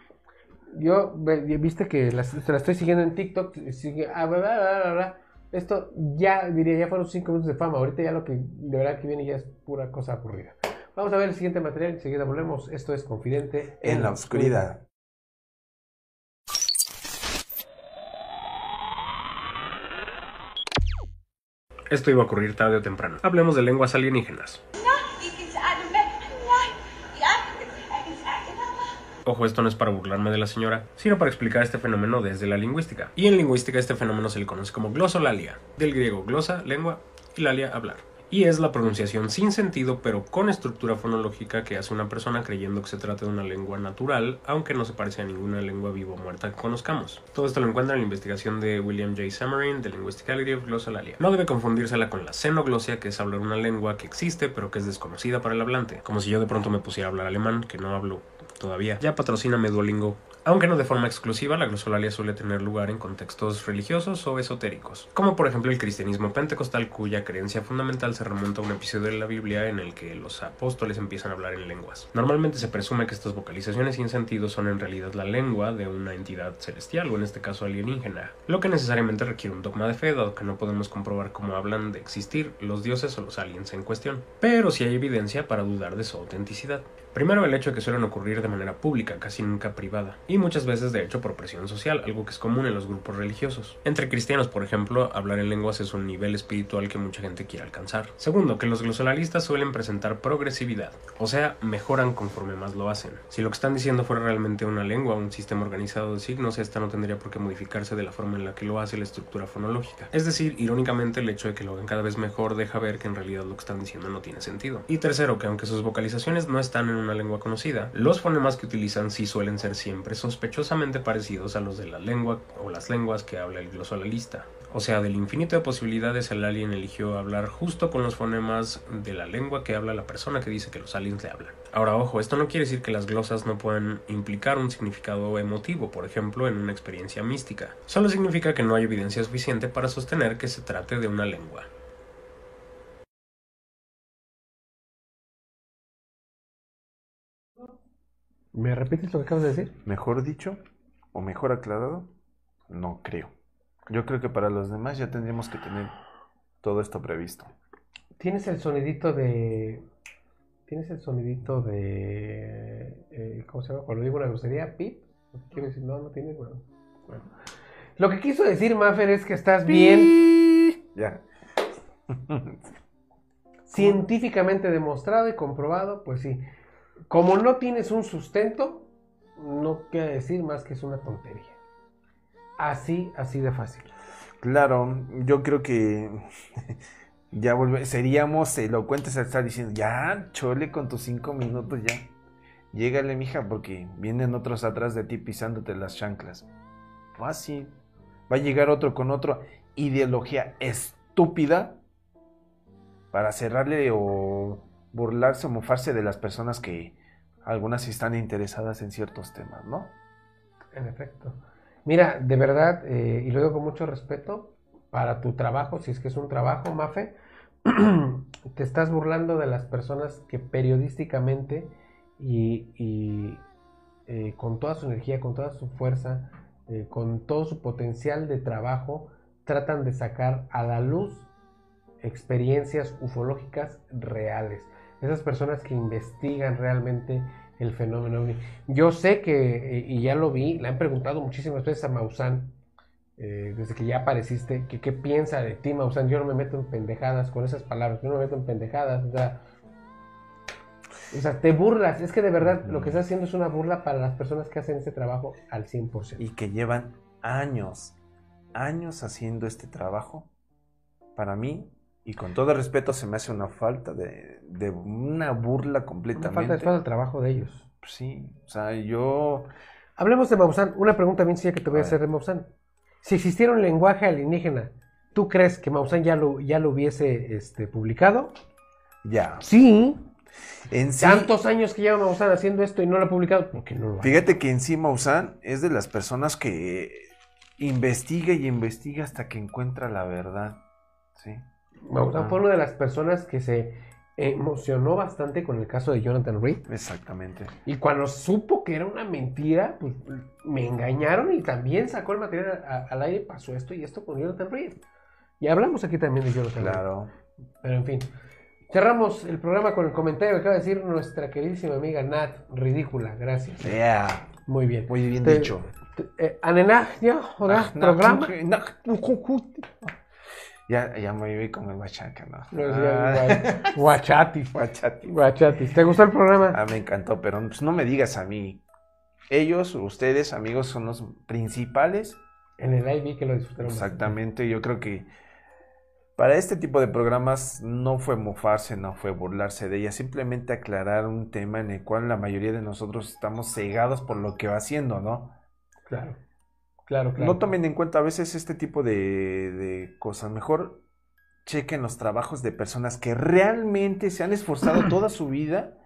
Yo, viste que las- te la estoy siguiendo en TikTok, sigue, ah, bla, bla, bla, bla, bla. Esto ya, diría, ya fueron 5 minutos de fama. Ahorita ya lo que de verdad que viene ya es pura cosa aburrida. Vamos a ver el siguiente material. Enseguida volvemos. Esto es Confidente En la oscuridad. Esto iba a ocurrir tarde o temprano. Hablemos de lenguas alienígenas. Ojo, esto no es para burlarme de la señora, sino para explicar este fenómeno desde la lingüística. Y en lingüística este fenómeno se le conoce como glosolalia, del griego glosa, lengua, y lalia, hablar. Y es la pronunciación sin sentido, pero con estructura fonológica que hace una persona creyendo que se trata de una lengua natural, aunque no se parece a ninguna lengua viva o muerta que conozcamos. Todo esto lo encuentra en la investigación de William J. Samarin de Linguisticality of Glossolalia. No debe confundírsela con la xenoglosia, que es hablar una lengua que existe, pero que es desconocida para el hablante. Como si yo de pronto me pusiera a hablar alemán, que no hablo todavía. Ya patrocíname Duolingo. Aunque no de forma exclusiva, la glosolalia suele tener lugar en contextos religiosos o esotéricos, como por ejemplo el cristianismo pentecostal cuya creencia fundamental se remonta a un episodio de la Biblia en el que los apóstoles empiezan a hablar en lenguas. Normalmente se presume que estas vocalizaciones sin sentido son en realidad la lengua de una entidad celestial o en este caso alienígena, lo que necesariamente requiere un dogma de fe dado que no podemos comprobar cómo hablan de existir los dioses o los aliens en cuestión, pero sí hay evidencia para dudar de su autenticidad. Primero el hecho de que suelen ocurrir de manera pública, casi nunca privada, y muchas veces de hecho por presión social, algo que es común en los grupos religiosos. Entre cristianos, por ejemplo, hablar en lenguas es un nivel espiritual que mucha gente quiere alcanzar. Segundo, que los glosolalistas suelen presentar progresividad, o sea, mejoran conforme más lo hacen. Si lo que están diciendo fuera realmente una lengua, un sistema organizado de signos, esta no tendría por qué modificarse de la forma en la que lo hace la estructura fonológica. Es decir, irónicamente el hecho de que lo hagan cada vez mejor deja ver que en realidad lo que están diciendo no tiene sentido. Y tercero, que aunque sus vocalizaciones no están en una lengua conocida, los fonemas que utilizan sí suelen ser siempre sospechosamente parecidos a los de la lengua o las lenguas que habla el glosolalista. O sea, del infinito de posibilidades el alien eligió hablar justo con los fonemas de la lengua que habla la persona que dice que los aliens le hablan. Ahora, ojo, esto no quiere decir que las glosas no puedan implicar un significado emotivo, por ejemplo, en una experiencia mística. Solo significa que no hay evidencia suficiente para sostener que se trate de una lengua. ¿Me repites lo que acabas de decir? Mejor dicho, o mejor aclarado, no creo. Yo creo que para los demás ya tendríamos que tener todo esto previsto. Tienes el sonidito de. Tienes el sonidito de. eh, ¿Cómo se llama? Cuando digo una grosería, pip. Quiero decir, no, no tienes. Bueno, bueno. Lo que quiso decir Maffer es que estás bien. Ya. Científicamente demostrado y comprobado, pues sí. Como no tienes un sustento, no quiere decir más que es una tontería. Así, así de fácil. Claro, yo creo que ya volve- seríamos elocuentes al estar diciendo, ya, chole con tus cinco minutos, ya. Llégale, mija, porque vienen otros atrás de ti pisándote las chanclas. Fácil. Va a llegar otro con otra ideología estúpida para cerrarle o burlarse o mofarse de las personas que algunas están interesadas en ciertos temas, ¿no? En efecto. Mira, de verdad, eh, y lo digo con mucho respeto, para tu trabajo, si es que es un trabajo, Mafe, te estás burlando de las personas que periodísticamente y, eh, con toda su energía, con toda su fuerza, eh, con todo su potencial de trabajo, tratan de sacar a la luz experiencias ufológicas reales. Esas personas que investigan realmente el fenómeno ovni. Yo sé que, eh, y ya lo vi, le han preguntado muchísimas veces a Maussan, eh, desde que ya apareciste, que qué piensa de ti, Maussan. Yo no me meto en pendejadas con esas palabras, yo no me meto en pendejadas, o sea, o sea, te burlas. Es que de verdad lo que estás haciendo es una burla para las personas que hacen este trabajo al 100%. Y que llevan años, años haciendo este trabajo. Para mí, y con todo respeto, se me hace una falta de, de una burla Una completamente. falta de falta de trabajo de ellos. Sí, o sea, yo... Hablemos de Maussan. Una pregunta bien sencilla que te voy a hacer de Maussan. Si existiera un lenguaje alienígena, ¿tú crees que Maussan ya lo, ya lo hubiese este, publicado? Ya. Sí. En sí, Tantos años que lleva Maussan haciendo esto y no lo ha publicado, ¿por qué no lo fíjate que en sí Maussan es de las personas que investiga y investiga hasta que encuentra la verdad. Sí. Ah. fue una de las personas que se emocionó bastante con el caso de Jonathan Reed. Exactamente. Y cuando supo que era una mentira, pues me engañaron y también sacó el material a- al aire, pasó esto y esto con Jonathan Reed. Y hablamos aquí también de Yolo Canal. Claro. Pero en fin. Cerramos el programa con el comentario que acaba de decir nuestra queridísima amiga Nat. Ridícula, gracias. Yeah. Muy bien. Muy bien Te- dicho. te- eh, Anenaj, ya, Ah, programa. Ya, ya me vi como el bachaca, ¿no? Igual. Guachatis. Guachati. Guachatis. ¿Te gustó el programa? Ah, me encantó, pero pues, no me digas a mí. Ellos, ustedes, amigos, son los principales. En el live vi que lo disfrutaron. Exactamente, yo creo que para este tipo de programas no fue mofarse, no fue burlarse de ella, simplemente aclarar un tema en el cual la mayoría de nosotros estamos cegados por lo que va haciendo, ¿no? Claro. Claro, claro. No tomen en cuenta a veces este tipo de, de cosas. Mejor chequen los trabajos de personas que realmente se han esforzado toda su vida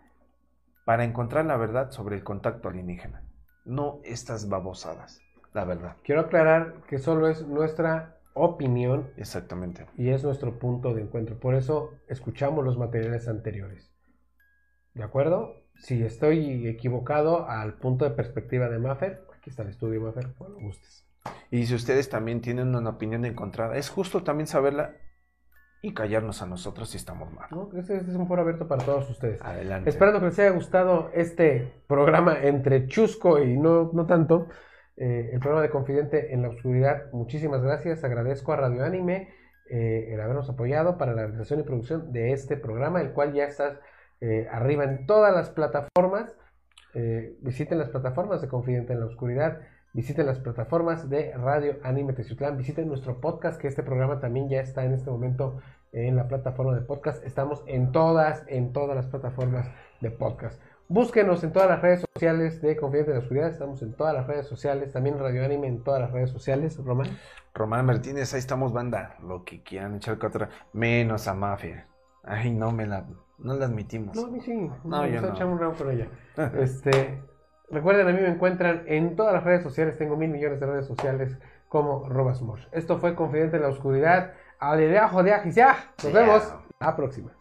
para encontrar la verdad sobre el contacto alienígena. No estas babosadas, la verdad. Quiero aclarar que solo es nuestra opinión Exactamente. y es nuestro punto de encuentro. Por eso escuchamos los materiales anteriores. ¿De acuerdo? Si estoy equivocado al punto de perspectiva de Maffer, aquí está el estudio Maffer, cuando gustes. Y si ustedes también tienen una opinión encontrada, es justo también saberla y callarnos a nosotros si estamos mal. ¿no? Este, este es un foro abierto para todos ustedes. Adelante. Esperando que les haya gustado este programa entre chusco y no, no tanto. eh, el programa de Confidente en la Oscuridad. Muchísimas gracias. Agradezco a Radio Anime eh, el habernos apoyado para la realización y producción de este programa, el cual ya está eh, arriba en todas las plataformas. Eh, visiten las plataformas de Confidente en la Oscuridad. Visiten las plataformas de Radio Anime Teciutlán. Visiten nuestro podcast, que este programa también ya está en este momento en la plataforma de podcast. Estamos en todas, en todas las plataformas de podcast. Búsquenos en todas las redes sociales de Confidente en la Oscuridad. Estamos en todas las redes sociales. También Radio Anime en todas las redes sociales. Román. Román Martínez, ahí estamos, banda. Lo que quieran echar contra. Menos a Mafia. Ay, no me la, no la admitimos. No, a mí sí. No, me yo no. un round con ella. este, recuerden, a mí me encuentran en todas las redes sociales. Tengo mil millones de redes sociales como Robasmosh. Esto fue Confidente en la Oscuridad. Aleluya, joder, Nos vemos la próxima.